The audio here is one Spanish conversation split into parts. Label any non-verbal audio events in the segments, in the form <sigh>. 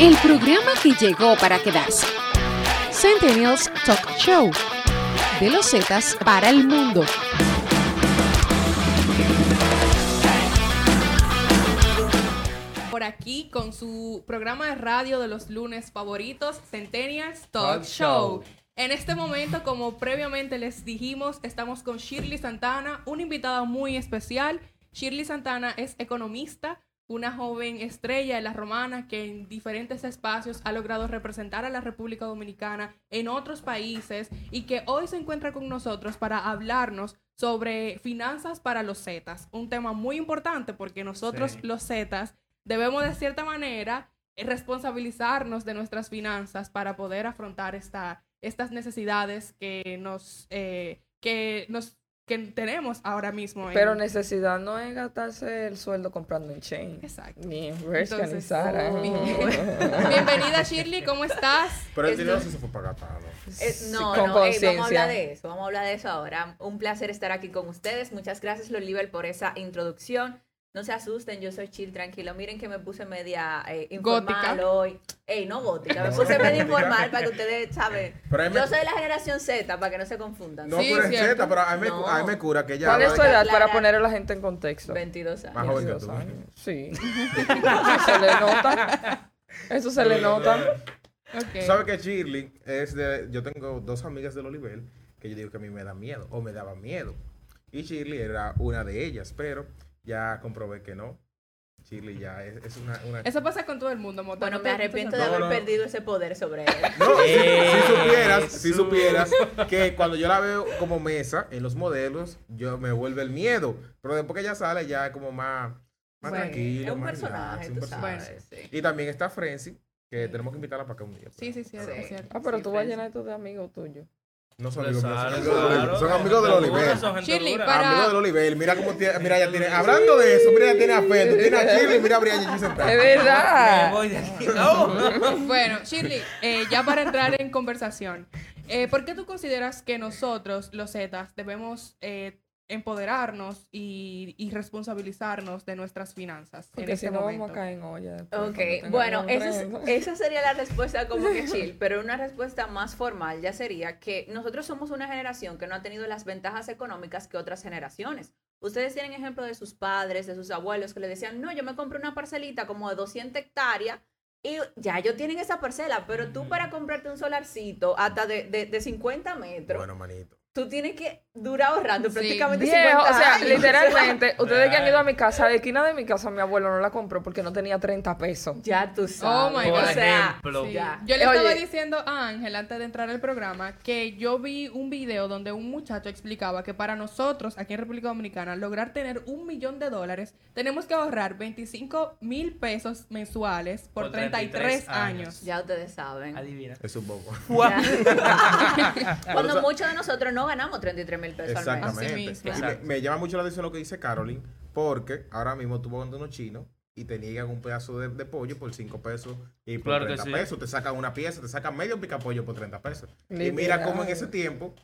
el programa que llegó para quedarse. Centennials Talk Show. De los Zetas para el mundo. Por aquí con su programa de radio de los lunes favoritos, Centennials Talk Show. En este momento, como previamente les dijimos, estamos con Shirley Santana, una invitada muy especial. Shirley Santana es economista, una joven estrella de la romana que en diferentes espacios ha logrado representar a la República Dominicana en otros países y que hoy se encuentra con nosotros para hablarnos sobre finanzas para los Zetas, un tema muy importante porque nosotros Sí. los Zetas debemos de cierta manera responsabilizarnos de nuestras finanzas para poder afrontar esta, estas necesidades que nos, eh, que nos que tenemos ahora mismo. en- Pero necesidad no es gastarse el sueldo comprando en chain. Exacto. Ni en Bershka, ni oh. <laughs> Bienvenida Shirley, ¿cómo estás? Pero el dinero sí se fue para gastarlo. Eh, Sí, no, con no, ey, vamos a hablar de eso, vamos a hablar de eso ahora. Un placer estar aquí con ustedes. Muchas gracias, Loliver, por esa introducción. No se asusten, yo soy chill, tranquilo. Miren que me puse media eh, informal Gótica. hoy. Ey, no gótica, me puse media informal <laughs> para que ustedes saben. Yo soy de la generación Z, para que no se confundan. No, Sí, pero es cierto. cheta, pero a mí, me, No. a mí me cura que ya. ¿Cuál es de- edad para Clara. poner a la gente en contexto? 22 años. Más joven que 22 tú. años. Sí. Eso <laughs> se le nota. Eso se le nota. Ok. Tú sabes que Shirley es de. Yo tengo dos amigas del Oliver que yo digo que a mí me da miedo o me daba miedo. Y Shirley era una de ellas, pero ya comprobé que no. Shirley ya es, es una, una- Eso pasa con todo el mundo, Mota. Bueno, no me arrepiento de haber no. perdido ese poder sobre él. <laughs> No, si, si supieras, si supieras que cuando yo la veo como mesa en los modelos, yo me vuelve el miedo. Pero después que ella sale, ya es como más, más Bueno, tranquilo. es un más personaje, relax, un tú personaje. sabes. sí. Y también está Frenzy, que tenemos que invitarla para acá un día. Sí, sí, sí, es Sí. es cierto. Ah, pero Sí, tú vas a llenar esto de amigos tuyos. No son amigos míos, son amigos del Oliver. Shirley, para- Amigos del Oliver. Mira cómo tiene, mira, ya tiene, hablando de eso, mira, ya tiene a tiene a <laughs> Shirley, mira a Brian allí sentada. Es Me verdad. voy de aquí. No. <laughs> Bueno, Shirley, eh, ya para entrar en conversación, eh, ¿por qué tú consideras que nosotros, los Zetas, debemos eh, empoderarnos y, y responsabilizarnos de nuestras finanzas en Porque este si no momento? vamos a caer en olla. Ok, bueno, esa, es- <laughs> esa sería la respuesta como que <laughs> chill, pero una respuesta más formal ya sería que nosotros somos una generación que no ha tenido las ventajas económicas que otras generaciones. Ustedes tienen ejemplo de sus padres, de sus abuelos que le decían, no, yo me compré una parcelita como de 200 hectáreas y ya ellos tienen esa parcela, pero tú para comprarte un solarcito hasta de, de, de 50 metros, Bueno, manito. Tú tienes que durar ahorrando Sí. prácticamente Viejo, 50 o sea, años. literalmente, <laughs> ustedes que han ido a mi casa, de esquina de mi casa, mi abuelo no la compró porque no tenía 30 pesos. Ya tú sabes. my o God. sea, ejemplo. Sí. ya. Yo le Oye. estaba diciendo a Ángel antes de entrar al programa que yo vi un video donde un muchacho explicaba que para nosotros aquí en República Dominicana lograr tener un millón de dólares tenemos que ahorrar 25 mil pesos mensuales por, Por 33, 33 años. años. Ya ustedes saben. Adivina. Es un bobo. <laughs> Cuando muchos de nosotros no ganamos 33 mil pesos al mes. Exactamente. Mismo. Y me, me llama mucho la atención lo que dice Caroline, porque ahora mismo tú vas donde unos chinos y te niegan un pedazo de, de pollo por 5 pesos y por Claro que 30 sí. pesos. Te sacan una pieza, te sacan medio picapollo por 30 pesos. Y mira cómo en ese tiempo,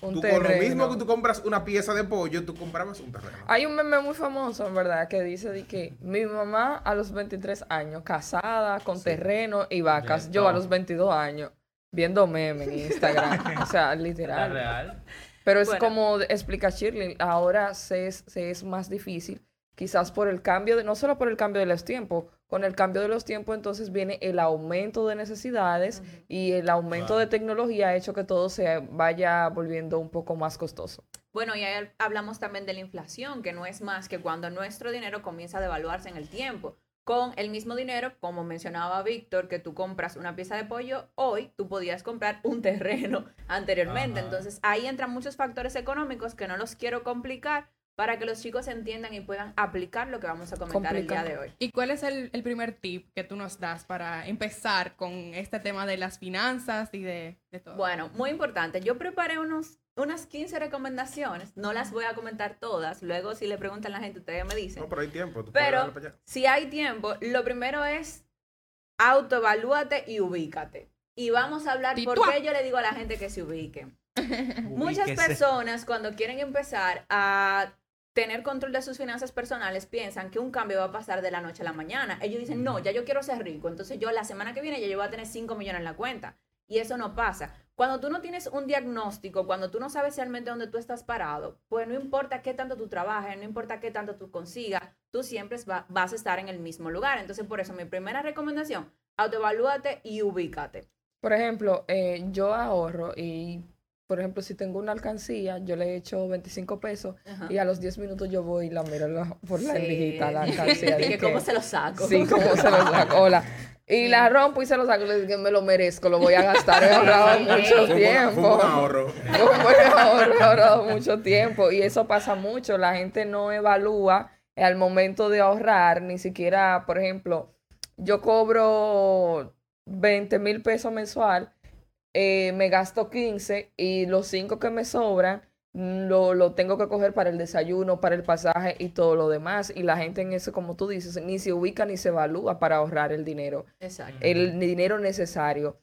Un tú con lo terreno. mismo que tú compras una pieza de pollo, tú comprabas un terreno. Hay un meme muy famoso, en verdad, que dice de que mi mamá a los 23 años, casada, con terreno y vacas. Yo a no. los 22 años, viendo memes en Instagram. <laughs> o sea, La literal. real. Pero es Bueno. como explica Shirley, ahora se es, se es más difícil, quizás por el cambio de, no solo por el cambio de los tiempos, con el cambio de los tiempos entonces viene el aumento de necesidades y el aumento de tecnología ha hecho que todo se vaya volviendo un poco más costoso. Bueno, y ahí hablamos también de la inflación, que no es más que cuando nuestro dinero comienza a devaluarse en el tiempo. Con el mismo dinero, como mencionaba Víctor, que tú compras una pieza de pollo, hoy tú podías comprar un terreno <laughs> anteriormente. Ajá. Entonces ahí entran muchos factores económicos que no los quiero complicar para que los chicos entiendan y puedan aplicar lo que vamos a comentar el día de hoy. ¿Y cuál es el, el primer tip que tú nos das para empezar con este tema de las finanzas y de, de todo? Bueno, muy importante. Yo preparé unos, unas 15 recomendaciones. No las voy a comentar todas. Luego, si le preguntan a la gente, ustedes me dicen. No, pero hay tiempo. tú puedes Pero para allá. si hay tiempo, lo primero es autoevalúate y ubícate. Y vamos a hablar por qué yo le digo a la gente que se ubiquen. <laughs> Muchas personas cuando quieren empezar a tener control de sus finanzas personales piensan que un cambio va a pasar de la noche a la mañana. Ellos dicen, no, ya yo quiero ser rico, entonces yo la semana que viene ya yo voy a tener 5 millones en la cuenta. Y eso no pasa. Cuando tú no tienes un diagnóstico, cuando tú no sabes realmente dónde tú estás parado, pues no importa qué tanto tú trabajes, no importa qué tanto tú consigas, tú siempre va- vas a estar en el mismo lugar. Entonces, por eso mi primera recomendación, autoevalúate y ubícate. Por ejemplo, eh, yo ahorro y, por ejemplo, si tengo una alcancía, yo le echo 25 pesos Ajá. y a los 10 minutos yo voy y la miro la- por la Sí. endijita, la <laughs> alcancía. Cómo se lo saco. Sí, cómo se lo saco. Hola. Y la rompo y se lo saco y le digo que me lo merezco, lo voy a gastar. He ahorrado mucho Fue un- fue tiempo. un ahorro. Ahorrado, he ahorrado mucho tiempo y eso pasa mucho. La gente no evalúa al momento de ahorrar, ni siquiera, por ejemplo, yo cobro 20 mil pesos mensual, eh, me gasto 15 y los 5 que me sobran mm, lo, lo tengo que coger para el desayuno, para el pasaje y todo lo demás. Y la gente en eso, como tú dices, ni se ubica ni se evalúa para ahorrar el dinero Exacto. el dinero necesario.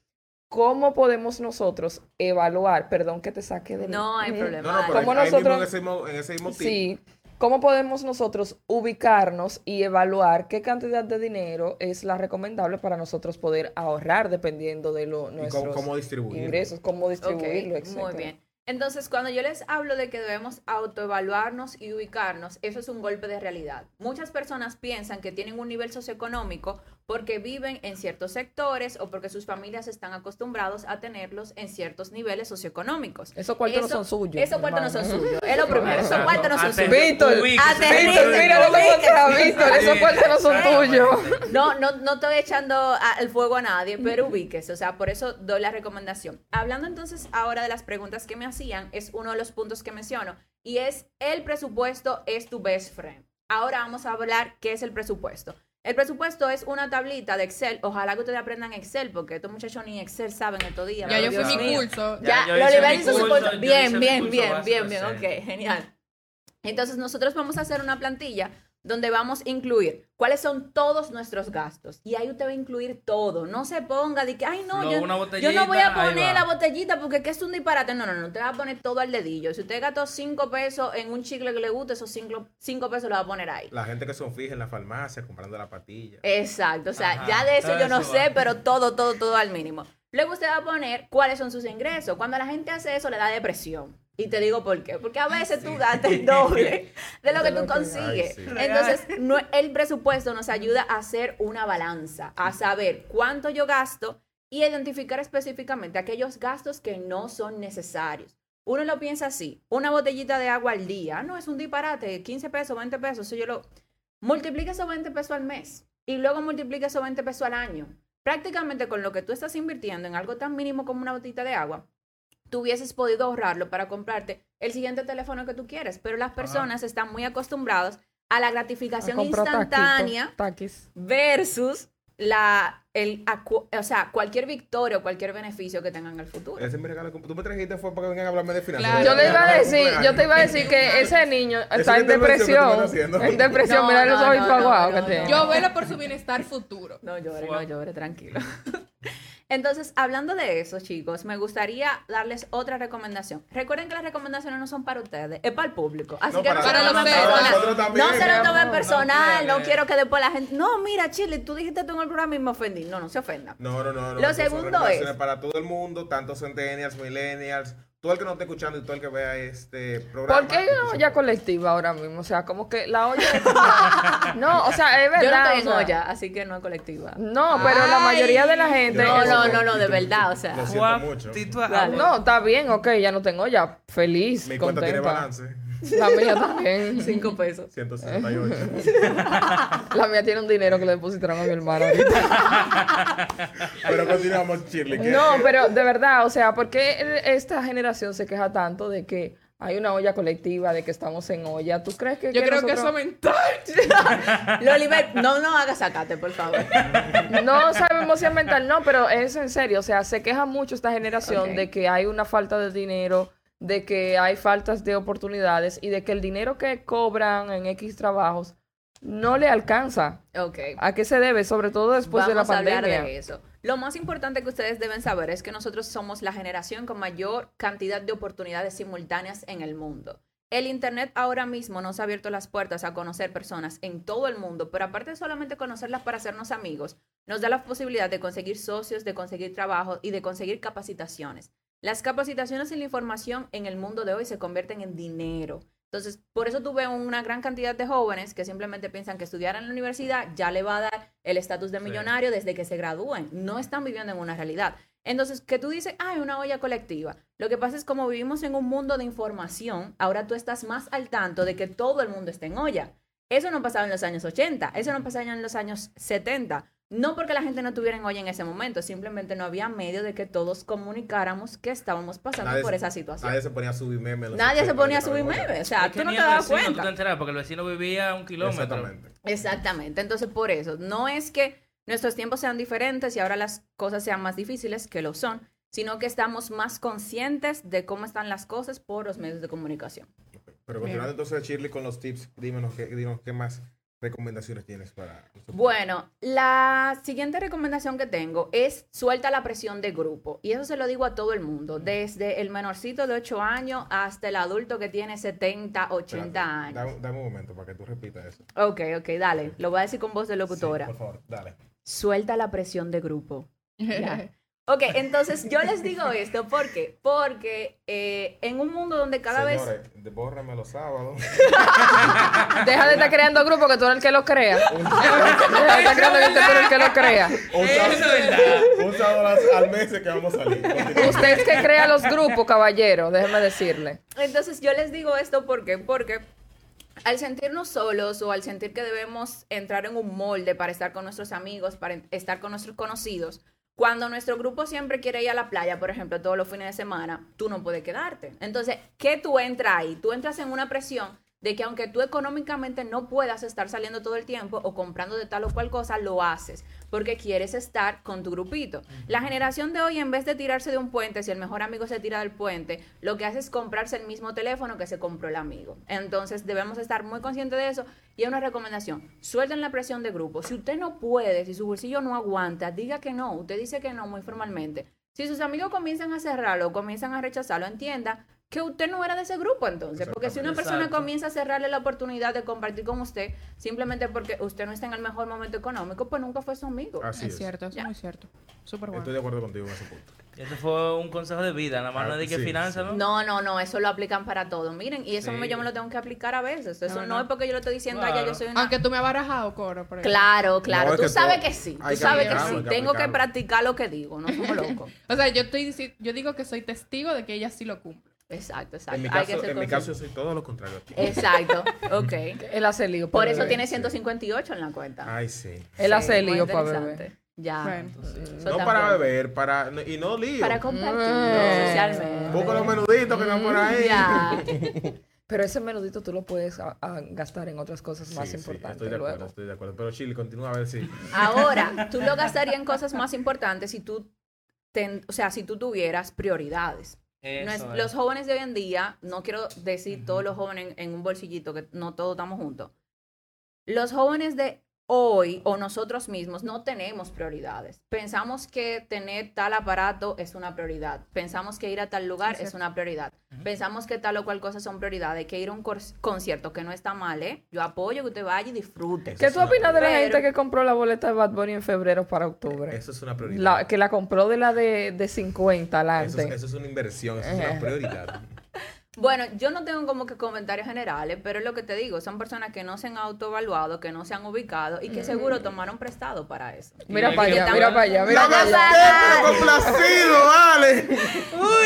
¿Cómo podemos nosotros evaluar? Perdón que te saque de No hay problema. No, no, pero ¿Cómo ahí mismo nosotros- en ese, mismo- en ese mismo tip, Sí. ¿Cómo podemos nosotros ubicarnos y evaluar qué cantidad de dinero es la recomendable para nosotros poder ahorrar dependiendo de lo, nuestros cómo, cómo distribuirlo. ingresos, cómo distribuirlo, muy etcétera? bien. Entonces, cuando yo les hablo de que debemos autoevaluarnos y ubicarnos, eso es un golpe de realidad. Muchas personas piensan que tienen un nivel socioeconómico porque viven en ciertos sectores o porque sus familias están acostumbrados a tenerlos en ciertos niveles socioeconómicos. Esos cuartos no son suyos, Esos cuartos no son suyos. Es lo primero. Esos cuartos no son suyos. Víctor, Víctor, mira lo que pasa, Víctor, esos cuartos no son tuyos. No, no, no estoy echando a- el fuego a nadie, pero ubíquese. O sea, por eso doy la recomendación. Hablando entonces ahora de las preguntas que me hacían, es uno de los puntos que menciono, y es el presupuesto es tu best friend. Ahora vamos a hablar qué es el presupuesto. El presupuesto es una tablita de Excel. Ojalá que ustedes aprendan Excel, porque estos muchachos ni Excel saben estos días. Ya yo fui mi curso. Ya, Ya, lo hizo su curso, Bien, bien, bien, bien, de bien. Ok, genial. Entonces nosotros vamos a hacer una plantilla donde vamos a incluir cuáles son todos nuestros gastos. Y ahí usted va a incluir todo. No se ponga de que, ay, no, No, yo, no voy a poner la botellita porque ¿qué es un disparate. No, no, no. Usted va a poner todo al dedillo. Si usted gastó cinco pesos en un chicle que le guste, esos cinco, cinco pesos lo va a poner ahí. La gente que son fijas en la farmacia comprando la patilla. Exacto, o sea, Ajá, ya de eso yo no eso sé, va. pero todo, todo, todo al mínimo. Luego usted va a poner cuáles son sus ingresos. Cuando la gente hace eso, le da depresión. Y te digo por qué. Porque a veces tú gastas el doble <laughs> de lo que tú consigues. Ay, sí. Entonces, no- el presupuesto nos ayuda a hacer una balanza, a saber cuánto yo gasto y identificar específicamente aquellos gastos que no son necesarios. Uno lo piensa así, una botellita de agua al día, ah, no, es un disparate, 15 pesos, 20 pesos, eso yo lo... Multiplica esos 20 pesos al mes y luego multiplica esos 20 pesos al año. Prácticamente con lo que tú estás invirtiendo en algo tan mínimo como una botita de agua, tú hubieses podido ahorrarlo para comprarte el siguiente teléfono que tú quieres, pero las personas están muy acostumbradas a la gratificación instantánea taquis. versus la, el, o sea, cualquier victoria o cualquier beneficio que tengan en el futuro. Ese es mi regalo. Tú me trajiste fue para que vengan a hablarme de finanzas. Claro. Yo le iba a decir, yo te iba a decir que ese niño está es en que depresión. En depresión, No, mira los no, ojitos no, no, aguados no, que tiene. Yo velo por su bienestar futuro. No llore, no llore, tranquilo. <laughs> Entonces, hablando de eso, chicos, me gustaría darles otra recomendación. Recuerden que las recomendaciones no son para ustedes, es para el público. Así No, que no para se lo tomen personal. No se lo tomen personal, no, quiero que después la gente... No, mira, Chile, tú dijiste tú en el programa y me ofendí. No, no se ofenda. No, no, no. Lo segundo es- para todo el mundo, tanto centennials, millennials, todo el que nos esté escuchando y todo el que vea este programa. ¿Por qué hay una olla colectiva ahora mismo? O sea, como que la olla... es <laughs> No, o sea, es verdad. Yo no estoy en o sea, olla, así que no es colectiva. No, pero la mayoría de la gente... No, no, no, no, de verdad, o sea. Lo siento mucho. No, está bien, ok, ya no tengo olla. Feliz, Mi cuenta tiene contenta. balance. La mía también. Cinco pesos. 168. <laughs> La mía tiene un dinero que le depositaron a mi hermano ahorita. <laughs> Pero continuamos, Shirley. que- No, pero de verdad, o sea, ¿por qué esta generación se queja tanto de que hay una olla colectiva, de que estamos en olla? ¿Tú crees que Yo que creo que eso mental. <laughs> Loliver, no, no hagas sacate, por favor. No sabemos si es mental, no, pero es en serio. O sea, se queja mucho esta generación de que hay una falta de dinero, de que hay faltas de oportunidades y de que el dinero que cobran en X trabajos no le alcanza. Ok. ¿A qué se debe? Sobre todo después de la Vamos a hablar pandemia. de eso. Lo más importante que ustedes deben saber es que nosotros somos la generación con mayor cantidad de oportunidades simultáneas en el mundo. el Internet ahora mismo nos ha abierto las puertas a conocer personas en todo el mundo, pero aparte de solamente conocerlas para hacernos amigos, nos da la posibilidad de conseguir socios, de conseguir trabajo y de conseguir capacitaciones. Las capacitaciones y la información en el mundo de hoy se convierten en dinero. Entonces, por eso tuve una gran cantidad de jóvenes que simplemente piensan que estudiar en la universidad ya le va a dar el estatus de Sí. millonario desde que se gradúen. No están viviendo en una realidad. Entonces, que tú dices, hay una olla colectiva. Lo que pasa es como vivimos en un mundo de información, ahora tú estás más al tanto de que todo el mundo está en olla. Eso no pasaba en los años 80, eso no pasaba en los años 70. No porque la gente no tuviera en olla en ese momento, simplemente no había medio de que todos comunicáramos que estábamos pasando Nadie por se- esa situación. Nadie se ponía a subir memes. Nadie se 80, ponía a subir memes, o sea, Es que tú no te dabas vecino, Tú te cuenta. enteras porque el vecino vivía a un kilómetro. Exactamente. Exactamente. Entonces, por eso, no es que nuestros tiempos sean diferentes y ahora las cosas sean más difíciles, que lo son, sino que estamos más conscientes de cómo están las cosas por los medios de comunicación. Pero continuando entonces, Shirley, con los tips, dímenos qué, dinos qué más recomendaciones tienes para. Bueno, la siguiente recomendación que tengo es suelta la presión de grupo. Y eso se lo digo a todo el mundo, desde el menorcito de 8 años hasta el adulto que tiene 70, 80 Espérate, años. Dame, dame un momento para que tú repitas eso. Ok, ok, dale. Lo voy a decir con voz de locutora. Sí, por favor, dale. Suelta la presión de grupo. Ya. <laughs> Ok, entonces yo les digo esto, ¿por qué? Porque eh, en un mundo donde cada vez... Señores, de- bórrame los sábados. <laughs> Deja de estar creando grupos que tú eres el que lo crea. <laughs> Deja de estar creando que tú eres el que lo crea. un sábado, un sábado al- mes que vamos a salir. Usted es que crea los grupos, caballero, déjeme decirle. Entonces yo les digo esto ¿por qué? porque al sentirnos solos o al sentir que debemos entrar en un molde para estar con nuestros amigos, para estar con nuestros conocidos, cuando nuestro grupo siempre quiere ir a la playa, por ejemplo, todos los fines de semana, tú no puedes quedarte. Entonces, ¿qué tú entras ahí? Tú entras en una presión de que aunque tú económicamente no puedas estar saliendo todo el tiempo o comprando de tal o cual cosa, lo haces porque quieres estar con tu grupito. La generación de hoy, en vez de tirarse de un puente, si el mejor amigo se tira del puente, lo que hace es comprarse el mismo teléfono que se compró el amigo. Entonces, debemos estar muy conscientes de eso. Y una recomendación, suelten la presión de grupo. Si usted no puede, si su bolsillo no aguanta, diga que no. Usted dice que no muy formalmente. Si sus amigos comienzan a cerrarlo comienzan a rechazarlo, entienda que usted no era de ese grupo entonces. Porque si una persona Exacto. comienza a cerrarle la oportunidad de compartir con usted simplemente porque usted no está en el mejor momento económico, pues nunca fue su amigo. Así es es. cierto, es Ya. muy cierto. Súper bueno. Estoy de acuerdo contigo en ese punto. Ese fue un consejo de vida, nada más Ah, no de que sí, finanzas, sí. ¿no? No, no, no, eso lo aplican para todo. Miren, y eso Sí. me- yo me lo tengo que aplicar a veces. Eso No, no, no. es porque yo lo estoy diciendo, allá Claro. yo soy una... Aunque tú me has barajado, Coro. por ejemplo. Claro, claro. No, tú que sabes todo- que sí. Tú que sabes que sí. que Tengo que practicar lo que digo. No somos locos. <laughs> O sea, yo estoy yo digo que soy testigo de que ella sí lo cumple. Exacto, exacto. En mi caso, ser en mi consciente. caso yo soy todo lo contrario. a ti. Exacto, <laughs> ok. Él hace lío Por eso tiene 158 en la cuenta. Ay, sí. Él Sí, hace lío para beber. Ya. Bueno. No para bueno. beber, para y no lío. Para compartir Eh. socialmente. Busca los menuditos que están por ahí. Ya. <laughs> Pero ese menudito tú lo puedes a- a gastar en otras cosas Sí, más sí, importantes estoy de acuerdo, estoy de acuerdo. Pero Chile, continúa a ver si. Ahora, <laughs> tú lo gastarías en cosas más importantes si tú, ten- o sea, si tú tuvieras prioridades. No es- los jóvenes de hoy en día, no quiero decir todos los jóvenes en, en un bolsillito, que no todos estamos juntos. Los jóvenes de hoy o nosotros mismos no tenemos prioridades. Pensamos que tener tal aparato es una prioridad. Pensamos que ir a tal lugar Es una prioridad. Pensamos que tal o cual cosa son prioridades. Que ir a un concierto que no está mal, ¿eh? Yo apoyo que usted vaya y disfrute. ¿Qué tú opinas de la gente que compró la boleta de Bad Bunny en febrero para octubre? Eso es una prioridad. La, que la compró de la de, de 50 eso, adelante. es, eso es una inversión, eso es una Ajá. prioridad. Bueno, yo no tengo como que comentarios generales, pero es lo que te digo, son personas que no se han autoevaluado, que no se han ubicado y que seguro tomaron prestado para eso. Mira para allá, mira para allá, mira para allá. complacido, vale. <laughs>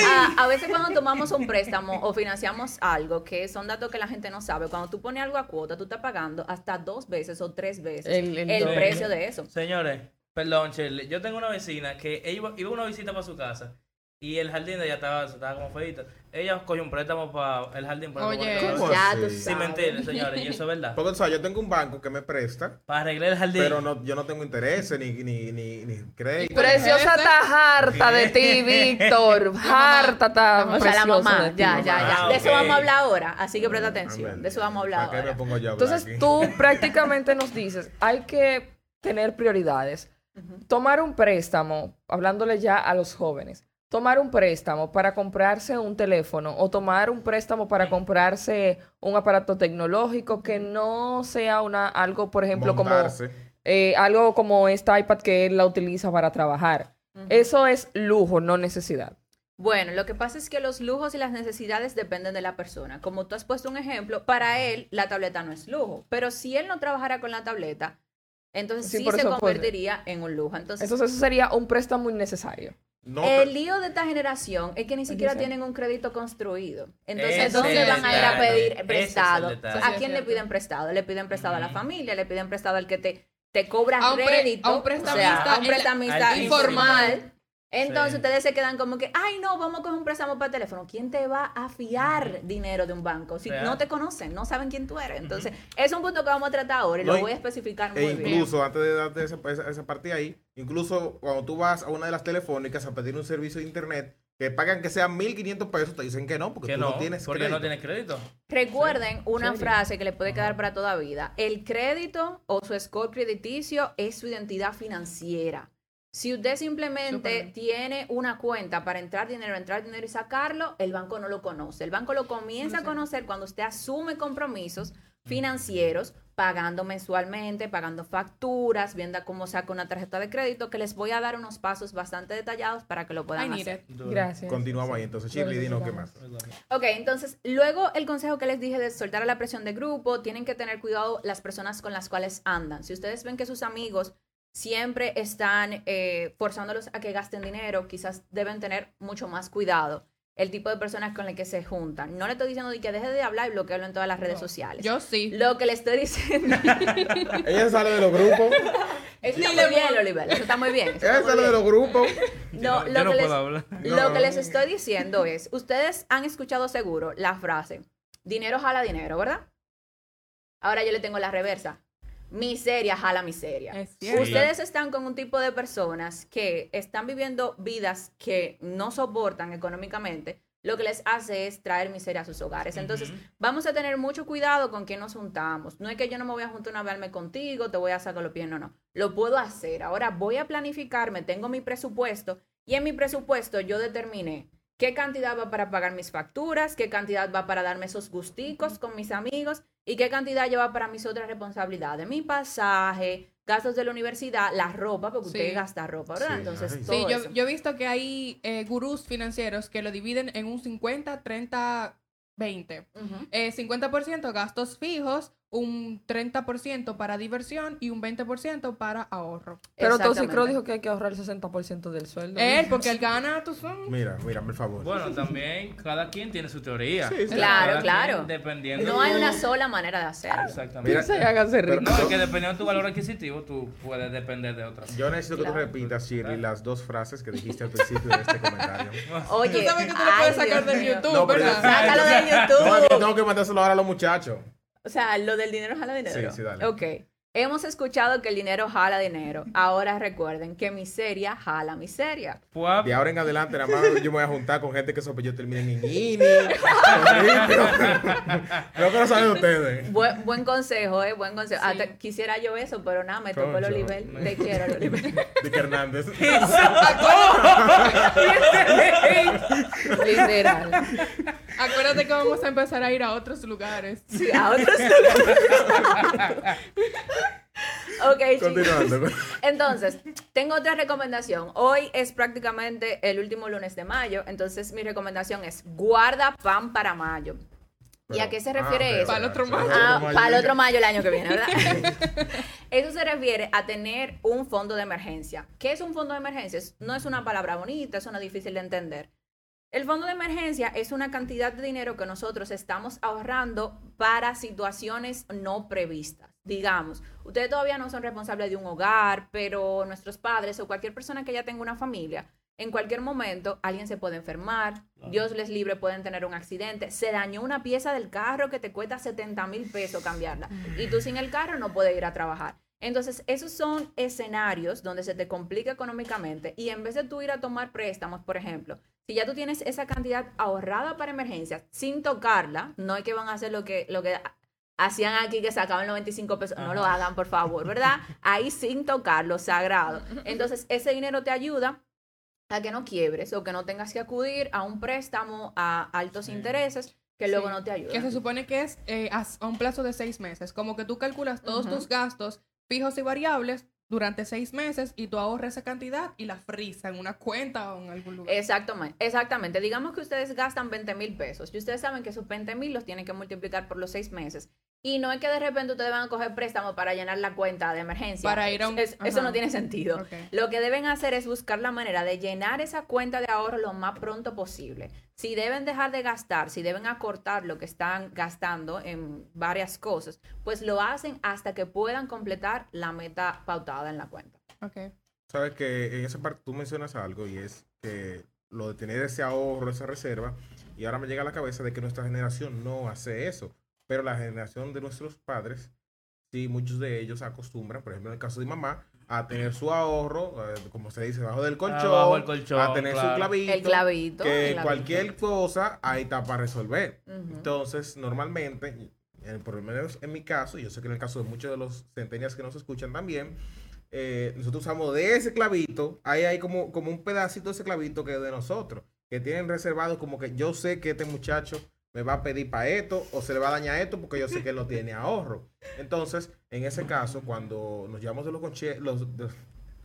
A, a veces cuando tomamos un préstamo o financiamos algo, que son datos que la gente no sabe, cuando tú pones algo a cuota, tú estás pagando hasta dos veces o tres veces El- el, el doble. precio de eso. Señores, perdón, Shirley. Yo tengo una vecina que iba, iba a una visita para su casa y el jardín de ella estaba, estaba como feito. Ella cogió un préstamo para el jardín. Para Oye. para- ¿Cómo Ya tú Sin mentir, señores, y eso es verdad. Porque, o sea, yo tengo un banco que me presta, Para arreglar el jardín. pero no, yo no tengo intereses ni, ni, ni, ni crédito. Preciosa está harta de ti, Víctor. Harta está O sea, la mamá, ya, ya, ya. Ah, De eso vamos a hablar ahora, así que presta atención. De eso vamos a hablar ¿Para qué me ahora. pongo yo a hablar Entonces aquí? tú prácticamente nos dices, hay que tener prioridades. Tomar un préstamo, hablándole ya a los jóvenes. Tomar un préstamo para comprarse un teléfono o tomar un préstamo para comprarse un aparato tecnológico que no sea una algo, por ejemplo, como eh, algo como esta iPad que él la utiliza para trabajar. Eso es lujo, no necesidad. Bueno, lo que pasa es que los lujos y las necesidades dependen de la persona. Como tú has puesto un ejemplo, para él la tableta no es lujo, pero si él no trabajara con la tableta, entonces Sí, se convertiría en un lujo. Entonces, Entonces eso sería un préstamo innecesario. No, el lío de esta generación es que ni siquiera tienen un crédito construido. Entonces, Ese ¿dónde es van a ir a pedir es prestado? ¿A quién le piden prestado? Le piden prestado a la familia, le piden prestado al que te, te cobra crédito. a un o prestamista sea, a un prestamista al informal. Entonces Sí. ustedes se quedan como que, ay no, vamos a coger un préstamo para teléfono. ¿Quién te va a fiar dinero de un banco si Real. no te conocen, no saben quién tú eres? Entonces, es un punto que vamos a tratar ahora y No, lo voy a especificar muy E bien. incluso, antes de darte esa, esa, esa parte ahí, incluso cuando tú vas a una de las telefónicas a pedir un servicio de internet, que pagan que sean 1.500 pesos, te dicen que no, porque Que tú no, no, tienes porque crédito. no tienes crédito. Recuerden una serio? frase que le puede quedar para toda vida. El crédito o su score crediticio es su identidad financiera. Si usted simplemente tiene una cuenta para entrar dinero, entrar dinero y sacarlo, el banco no lo conoce. El banco lo comienza a conocer cuando usted asume compromisos financieros, pagando mensualmente, pagando facturas, viendo cómo saca una tarjeta de crédito, que les voy a dar unos pasos bastante detallados para que lo I puedan need hacer. it. Gracias. Continuamos ahí, entonces, Shirley, dinos qué más. Ok, entonces, luego el consejo que les dije de soltar a la presión de grupo, tienen que tener cuidado las personas con las cuales andan. Si ustedes ven que sus amigos siempre están eh, forzándolos a que gasten dinero, quizás deben tener mucho más cuidado el tipo de personas con las que se juntan. No le estoy diciendo de que deje de hablar y bloquearlo en todas las redes sociales. Yo sí. Lo que le estoy diciendo <laughs> Ella sale de los grupos. <laughs> eso está muy bien, Oliver. Eso está muy bien. Ella sale de los grupos. No, lo, no que les, puedo hablar. lo No. que les estoy diciendo es, ustedes han escuchado seguro la frase, dinero jala dinero, ¿verdad? Ahora yo le tengo la reversa. Miseria jala miseria. Es. Ustedes están con un tipo de personas que están viviendo vidas que no soportan económicamente, lo que les hace es traer miseria a sus hogares. Entonces, vamos a tener mucho cuidado con quién nos juntamos. No es que yo no me voy a juntar una vez mes contigo, te voy a sacar los pies, no, no. Lo puedo hacer. Ahora voy a planificarme, tengo mi presupuesto y en mi presupuesto yo determiné qué cantidad va para pagar mis facturas, qué cantidad va para darme esos gusticos con mis amigos y qué cantidad lleva para mis otras responsabilidades, mi pasaje, gastos de la universidad, la ropa, porque Sí. usted gasta ropa, ¿verdad? Sí, Entonces, ay. todo Sí, yo, eso. yo he visto que hay eh, gurús financieros que lo dividen en un 50, 30, 20. Ujú. Eh, 50% gastos fijos, un 30% para diversión y un 20% para ahorro. Pero Toxicro dijo que hay que ahorrar el 60% del sueldo. Él, porque él gana, tú son. Mira, mírame el favor. Bueno, también cada quien tiene su teoría. Sí, sí. Claro, Cada claro. quien dependiendo. No hay tu- una sola manera de hacerlo. Exactamente. Mira, Se háganse pero- rico. No, es que dependiendo de tu valor adquisitivo, tú puedes depender de otras. Yo necesito que tú repitas, Shirley, las dos frases que dijiste al principio de este comentario. <laughs> Oye, Tú sabes que tú lo puedes sacar Dios de mío. YouTube, No, pero ¿verdad? Sácalo de No, YouTube. yo tengo que mandárselo ahora a los muchachos. O sea, lo del dinero jala dinero. Sí, sí, dale. Ok. Hemos escuchado que el dinero jala dinero. Ahora recuerden que miseria jala miseria. De ahora en adelante, nada más yo me voy a juntar con gente que su apellido termine en Ini. Lo <laughs> que no saben ustedes. Buen, buen consejo, ¿eh? Buen consejo. Sí. Hasta quisiera yo eso, pero nada, me tocó el. Oliver. Te quiero, Oliver. <laughs> <laughs> De que Hernández. Literal. Acuérdate que vamos a empezar a ir a otros lugares. Sí, a otros Ok, chicos. Continuando. Entonces, tengo otra recomendación. Hoy es prácticamente el último lunes de mayo, entonces mi recomendación es guarda pan para mayo. ¿Y a qué se refiere eso? Para el otro mayo. Ah, para el otro mayo el año que viene, ¿verdad? <laughs> Eso se refiere a tener un fondo de emergencia. ¿Qué es un fondo de emergencia? Es- No es una palabra bonita, es una difícil de entender. El fondo de emergencia es una cantidad de dinero que nosotros estamos ahorrando para situaciones no previstas. Digamos, ustedes todavía no son responsables de un hogar, pero nuestros padres o cualquier persona que ya tenga una familia, en cualquier momento alguien se puede enfermar, Dios les libre, pueden tener un accidente, se dañó una pieza del carro que te cuesta 70 mil pesos cambiarla y tú sin el carro no puedes ir a trabajar. Entonces, esos son escenarios donde se te complica económicamente y en vez de tú ir a tomar préstamos, por ejemplo, si ya tú tienes esa cantidad ahorrada para emergencias sin tocarla, no es que van a hacer lo que, lo que hacían aquí que sacaban los 25 pesos, no lo hagan, por favor, ¿verdad? Ahí sin tocar lo sagrado. <laughs> Entonces, ese dinero te ayuda a que no quiebres o que no tengas que acudir a un préstamo a altos intereses que luego Sí. no te ayudan. Que se supone que es eh, a, un plazo de seis meses. Como que tú calculas todos tus gastos fijos y variables durante seis meses y tú ahorras esa cantidad y la frisa en una cuenta o en algún lugar. Exactamente, exactamente. Digamos que ustedes gastan 20 mil pesos y ustedes saben que esos 20 mil los tienen que multiplicar por los seis meses. Y no es que de repente ustedes van a coger préstamo para llenar la cuenta de emergencia. Para ir a un- Es- eso no tiene sentido. Lo que deben hacer es buscar la manera de llenar esa cuenta de ahorro lo más pronto posible. Si deben dejar de gastar, si deben acortar lo que están gastando en varias cosas, pues lo hacen hasta que puedan completar la meta pautada en la cuenta. Ok. Sabes que en esa parte tú mencionas algo y es que lo de tener ese ahorro, esa reserva, y ahora me llega a la cabeza de que nuestra generación no hace eso, pero la generación de nuestros padres, sí, muchos de ellos acostumbran, por ejemplo, en el caso de mi mamá, a tener su ahorro, eh, como se dice, debajo del colchón, bajo el colchón, a tener su clavito, El clavito. el que clavito. cualquier cosa ahí está para resolver. Entonces, normalmente, en- por lo menos en mi caso, y yo sé que en el caso de muchos de los centenias que nos escuchan también, eh, nosotros usamos de ese clavito, ahí hay como, como un pedacito de ese clavito que es de nosotros, que tienen reservado como que yo sé que este muchacho me va a pedir para esto o se le va a dañar esto porque yo sé que él no tiene ahorro. Entonces, en ese caso, cuando nos llevamos de los, conche- los, de-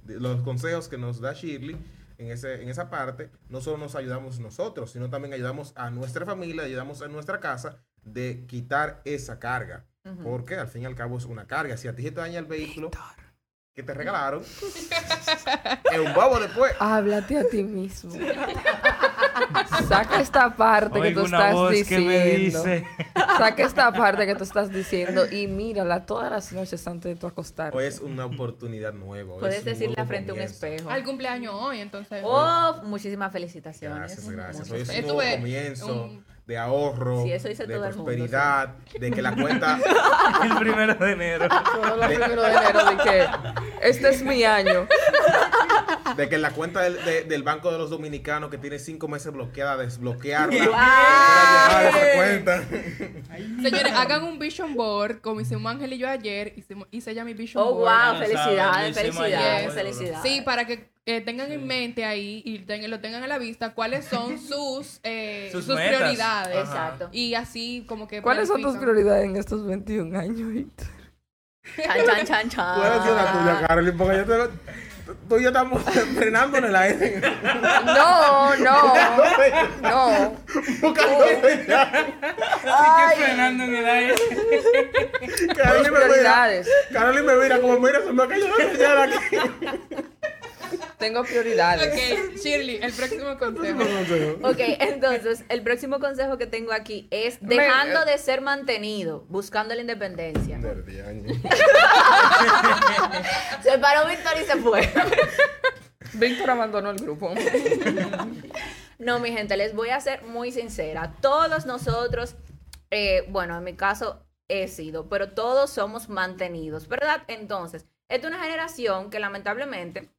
de los consejos que nos da Shirley, en, ese, en esa parte, no solo nos ayudamos nosotros, sino también ayudamos a nuestra familia, ayudamos a nuestra casa de quitar esa carga. Ujú. Porque al fin y al cabo es una carga. Si a ti se te daña el vehículo que te regalaron, es un bobo después. Háblate a ti mismo. <laughs> Saca esta parte que Oigo tú una estás voz que diciendo. me dice. Saca esta parte que tú estás diciendo y mírala todas las noches antes de tu acostarte. Hoy es una oportunidad nueva. Puedes decirla frente a un espejo. Al cumpleaños hoy, entonces. Oh, muchísimas felicitaciones. Gracias, gracias. Hoy es un nuevo es comienzo un- de ahorro, Sí, eso dice de todo el mundo, prosperidad, de que la cuenta <laughs> El primero de enero. Todos los primeros de enero de que este es mi año. <laughs> De que la cuenta del, de- del Banco de los Dominicanos que tiene cinco meses bloqueada, desbloquearla. ¡Wow! para llevar esa cuenta. Señores, hagan un vision board como hicimos Ángel y yo ayer. Hicimos, hice ya mi vision Oh, board. wow, lo felicidades, felicidades, felicidades. Sí, para que eh, tengan en mente ahí y ten- lo tengan a la vista cuáles son <laughs> sus, eh, Sus sus, prioridades. Ajá. Exacto. Y así como que... ¿Cuáles son tus prioridades en estos 21 años, Víctor? Chan, chan, chan, chan. Tú eres una tuya, Carolyn, porque yo te, tú y yo estamos <laughs> frenando en el aire. No, no, no. Buscando. Así que frenando en el aire. Tus Carolyn me mira. Carolyn me mira como mira, se me cayó la señal aquí. Tengo prioridades. Ok, Shirley, el próximo consejo. Ok, entonces, el próximo consejo que tengo aquí es Me- dejando de ser mantenido, buscando la independencia. <laughs> Se paró Víctor y se fue. Víctor abandonó el grupo. No, mi gente, les voy a ser muy sincera. Todos nosotros, eh, bueno, en mi caso he sido, pero todos somos mantenidos, ¿verdad? Entonces, esta es una generación que lamentablemente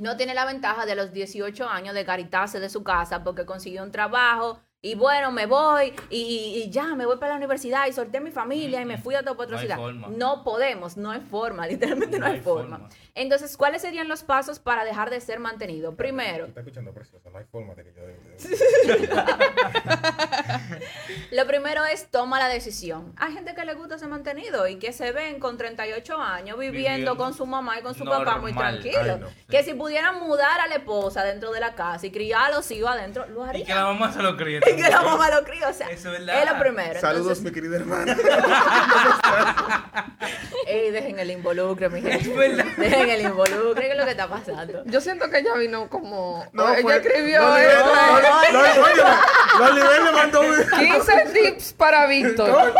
no tiene la ventaja de los 18 años de garitarse de su casa porque consiguió un trabajo y bueno, me voy y, ya me voy para la universidad y solté a mi familia y me fui a otra otra No ciudad. forma. No podemos, no hay forma, <laughs> literalmente no, No hay, hay forma. forma. Entonces, ¿cuáles serían los pasos para dejar de ser mantenido? Primero, Está escuchando precioso, no hay forma de que yo. <laughs> Lo primero es toma la decisión. Hay gente que le gusta ser mantenido y que se ven con 38 años viviendo, Viviendo con su mamá y con su papá muy. Ay, no, sí. Que si pudieran mudar a la esposa dentro de la casa y criar a los hijos adentro, lo Y que harían. la mamá se lo críe. Y que la mamá lo cría. O sea, Eso es verdad. es lo primero. Saludos, Entonces, mi querida hermana. ey, dejen el involucre, mi gente. Es verdad. Dejen el involucre, ¿qué es lo que está pasando? Yo siento que ella vino como. No, ella fue- escribió Loli- esto. Óyeme, Loli Bell le mandó un 15 tips para Víctor.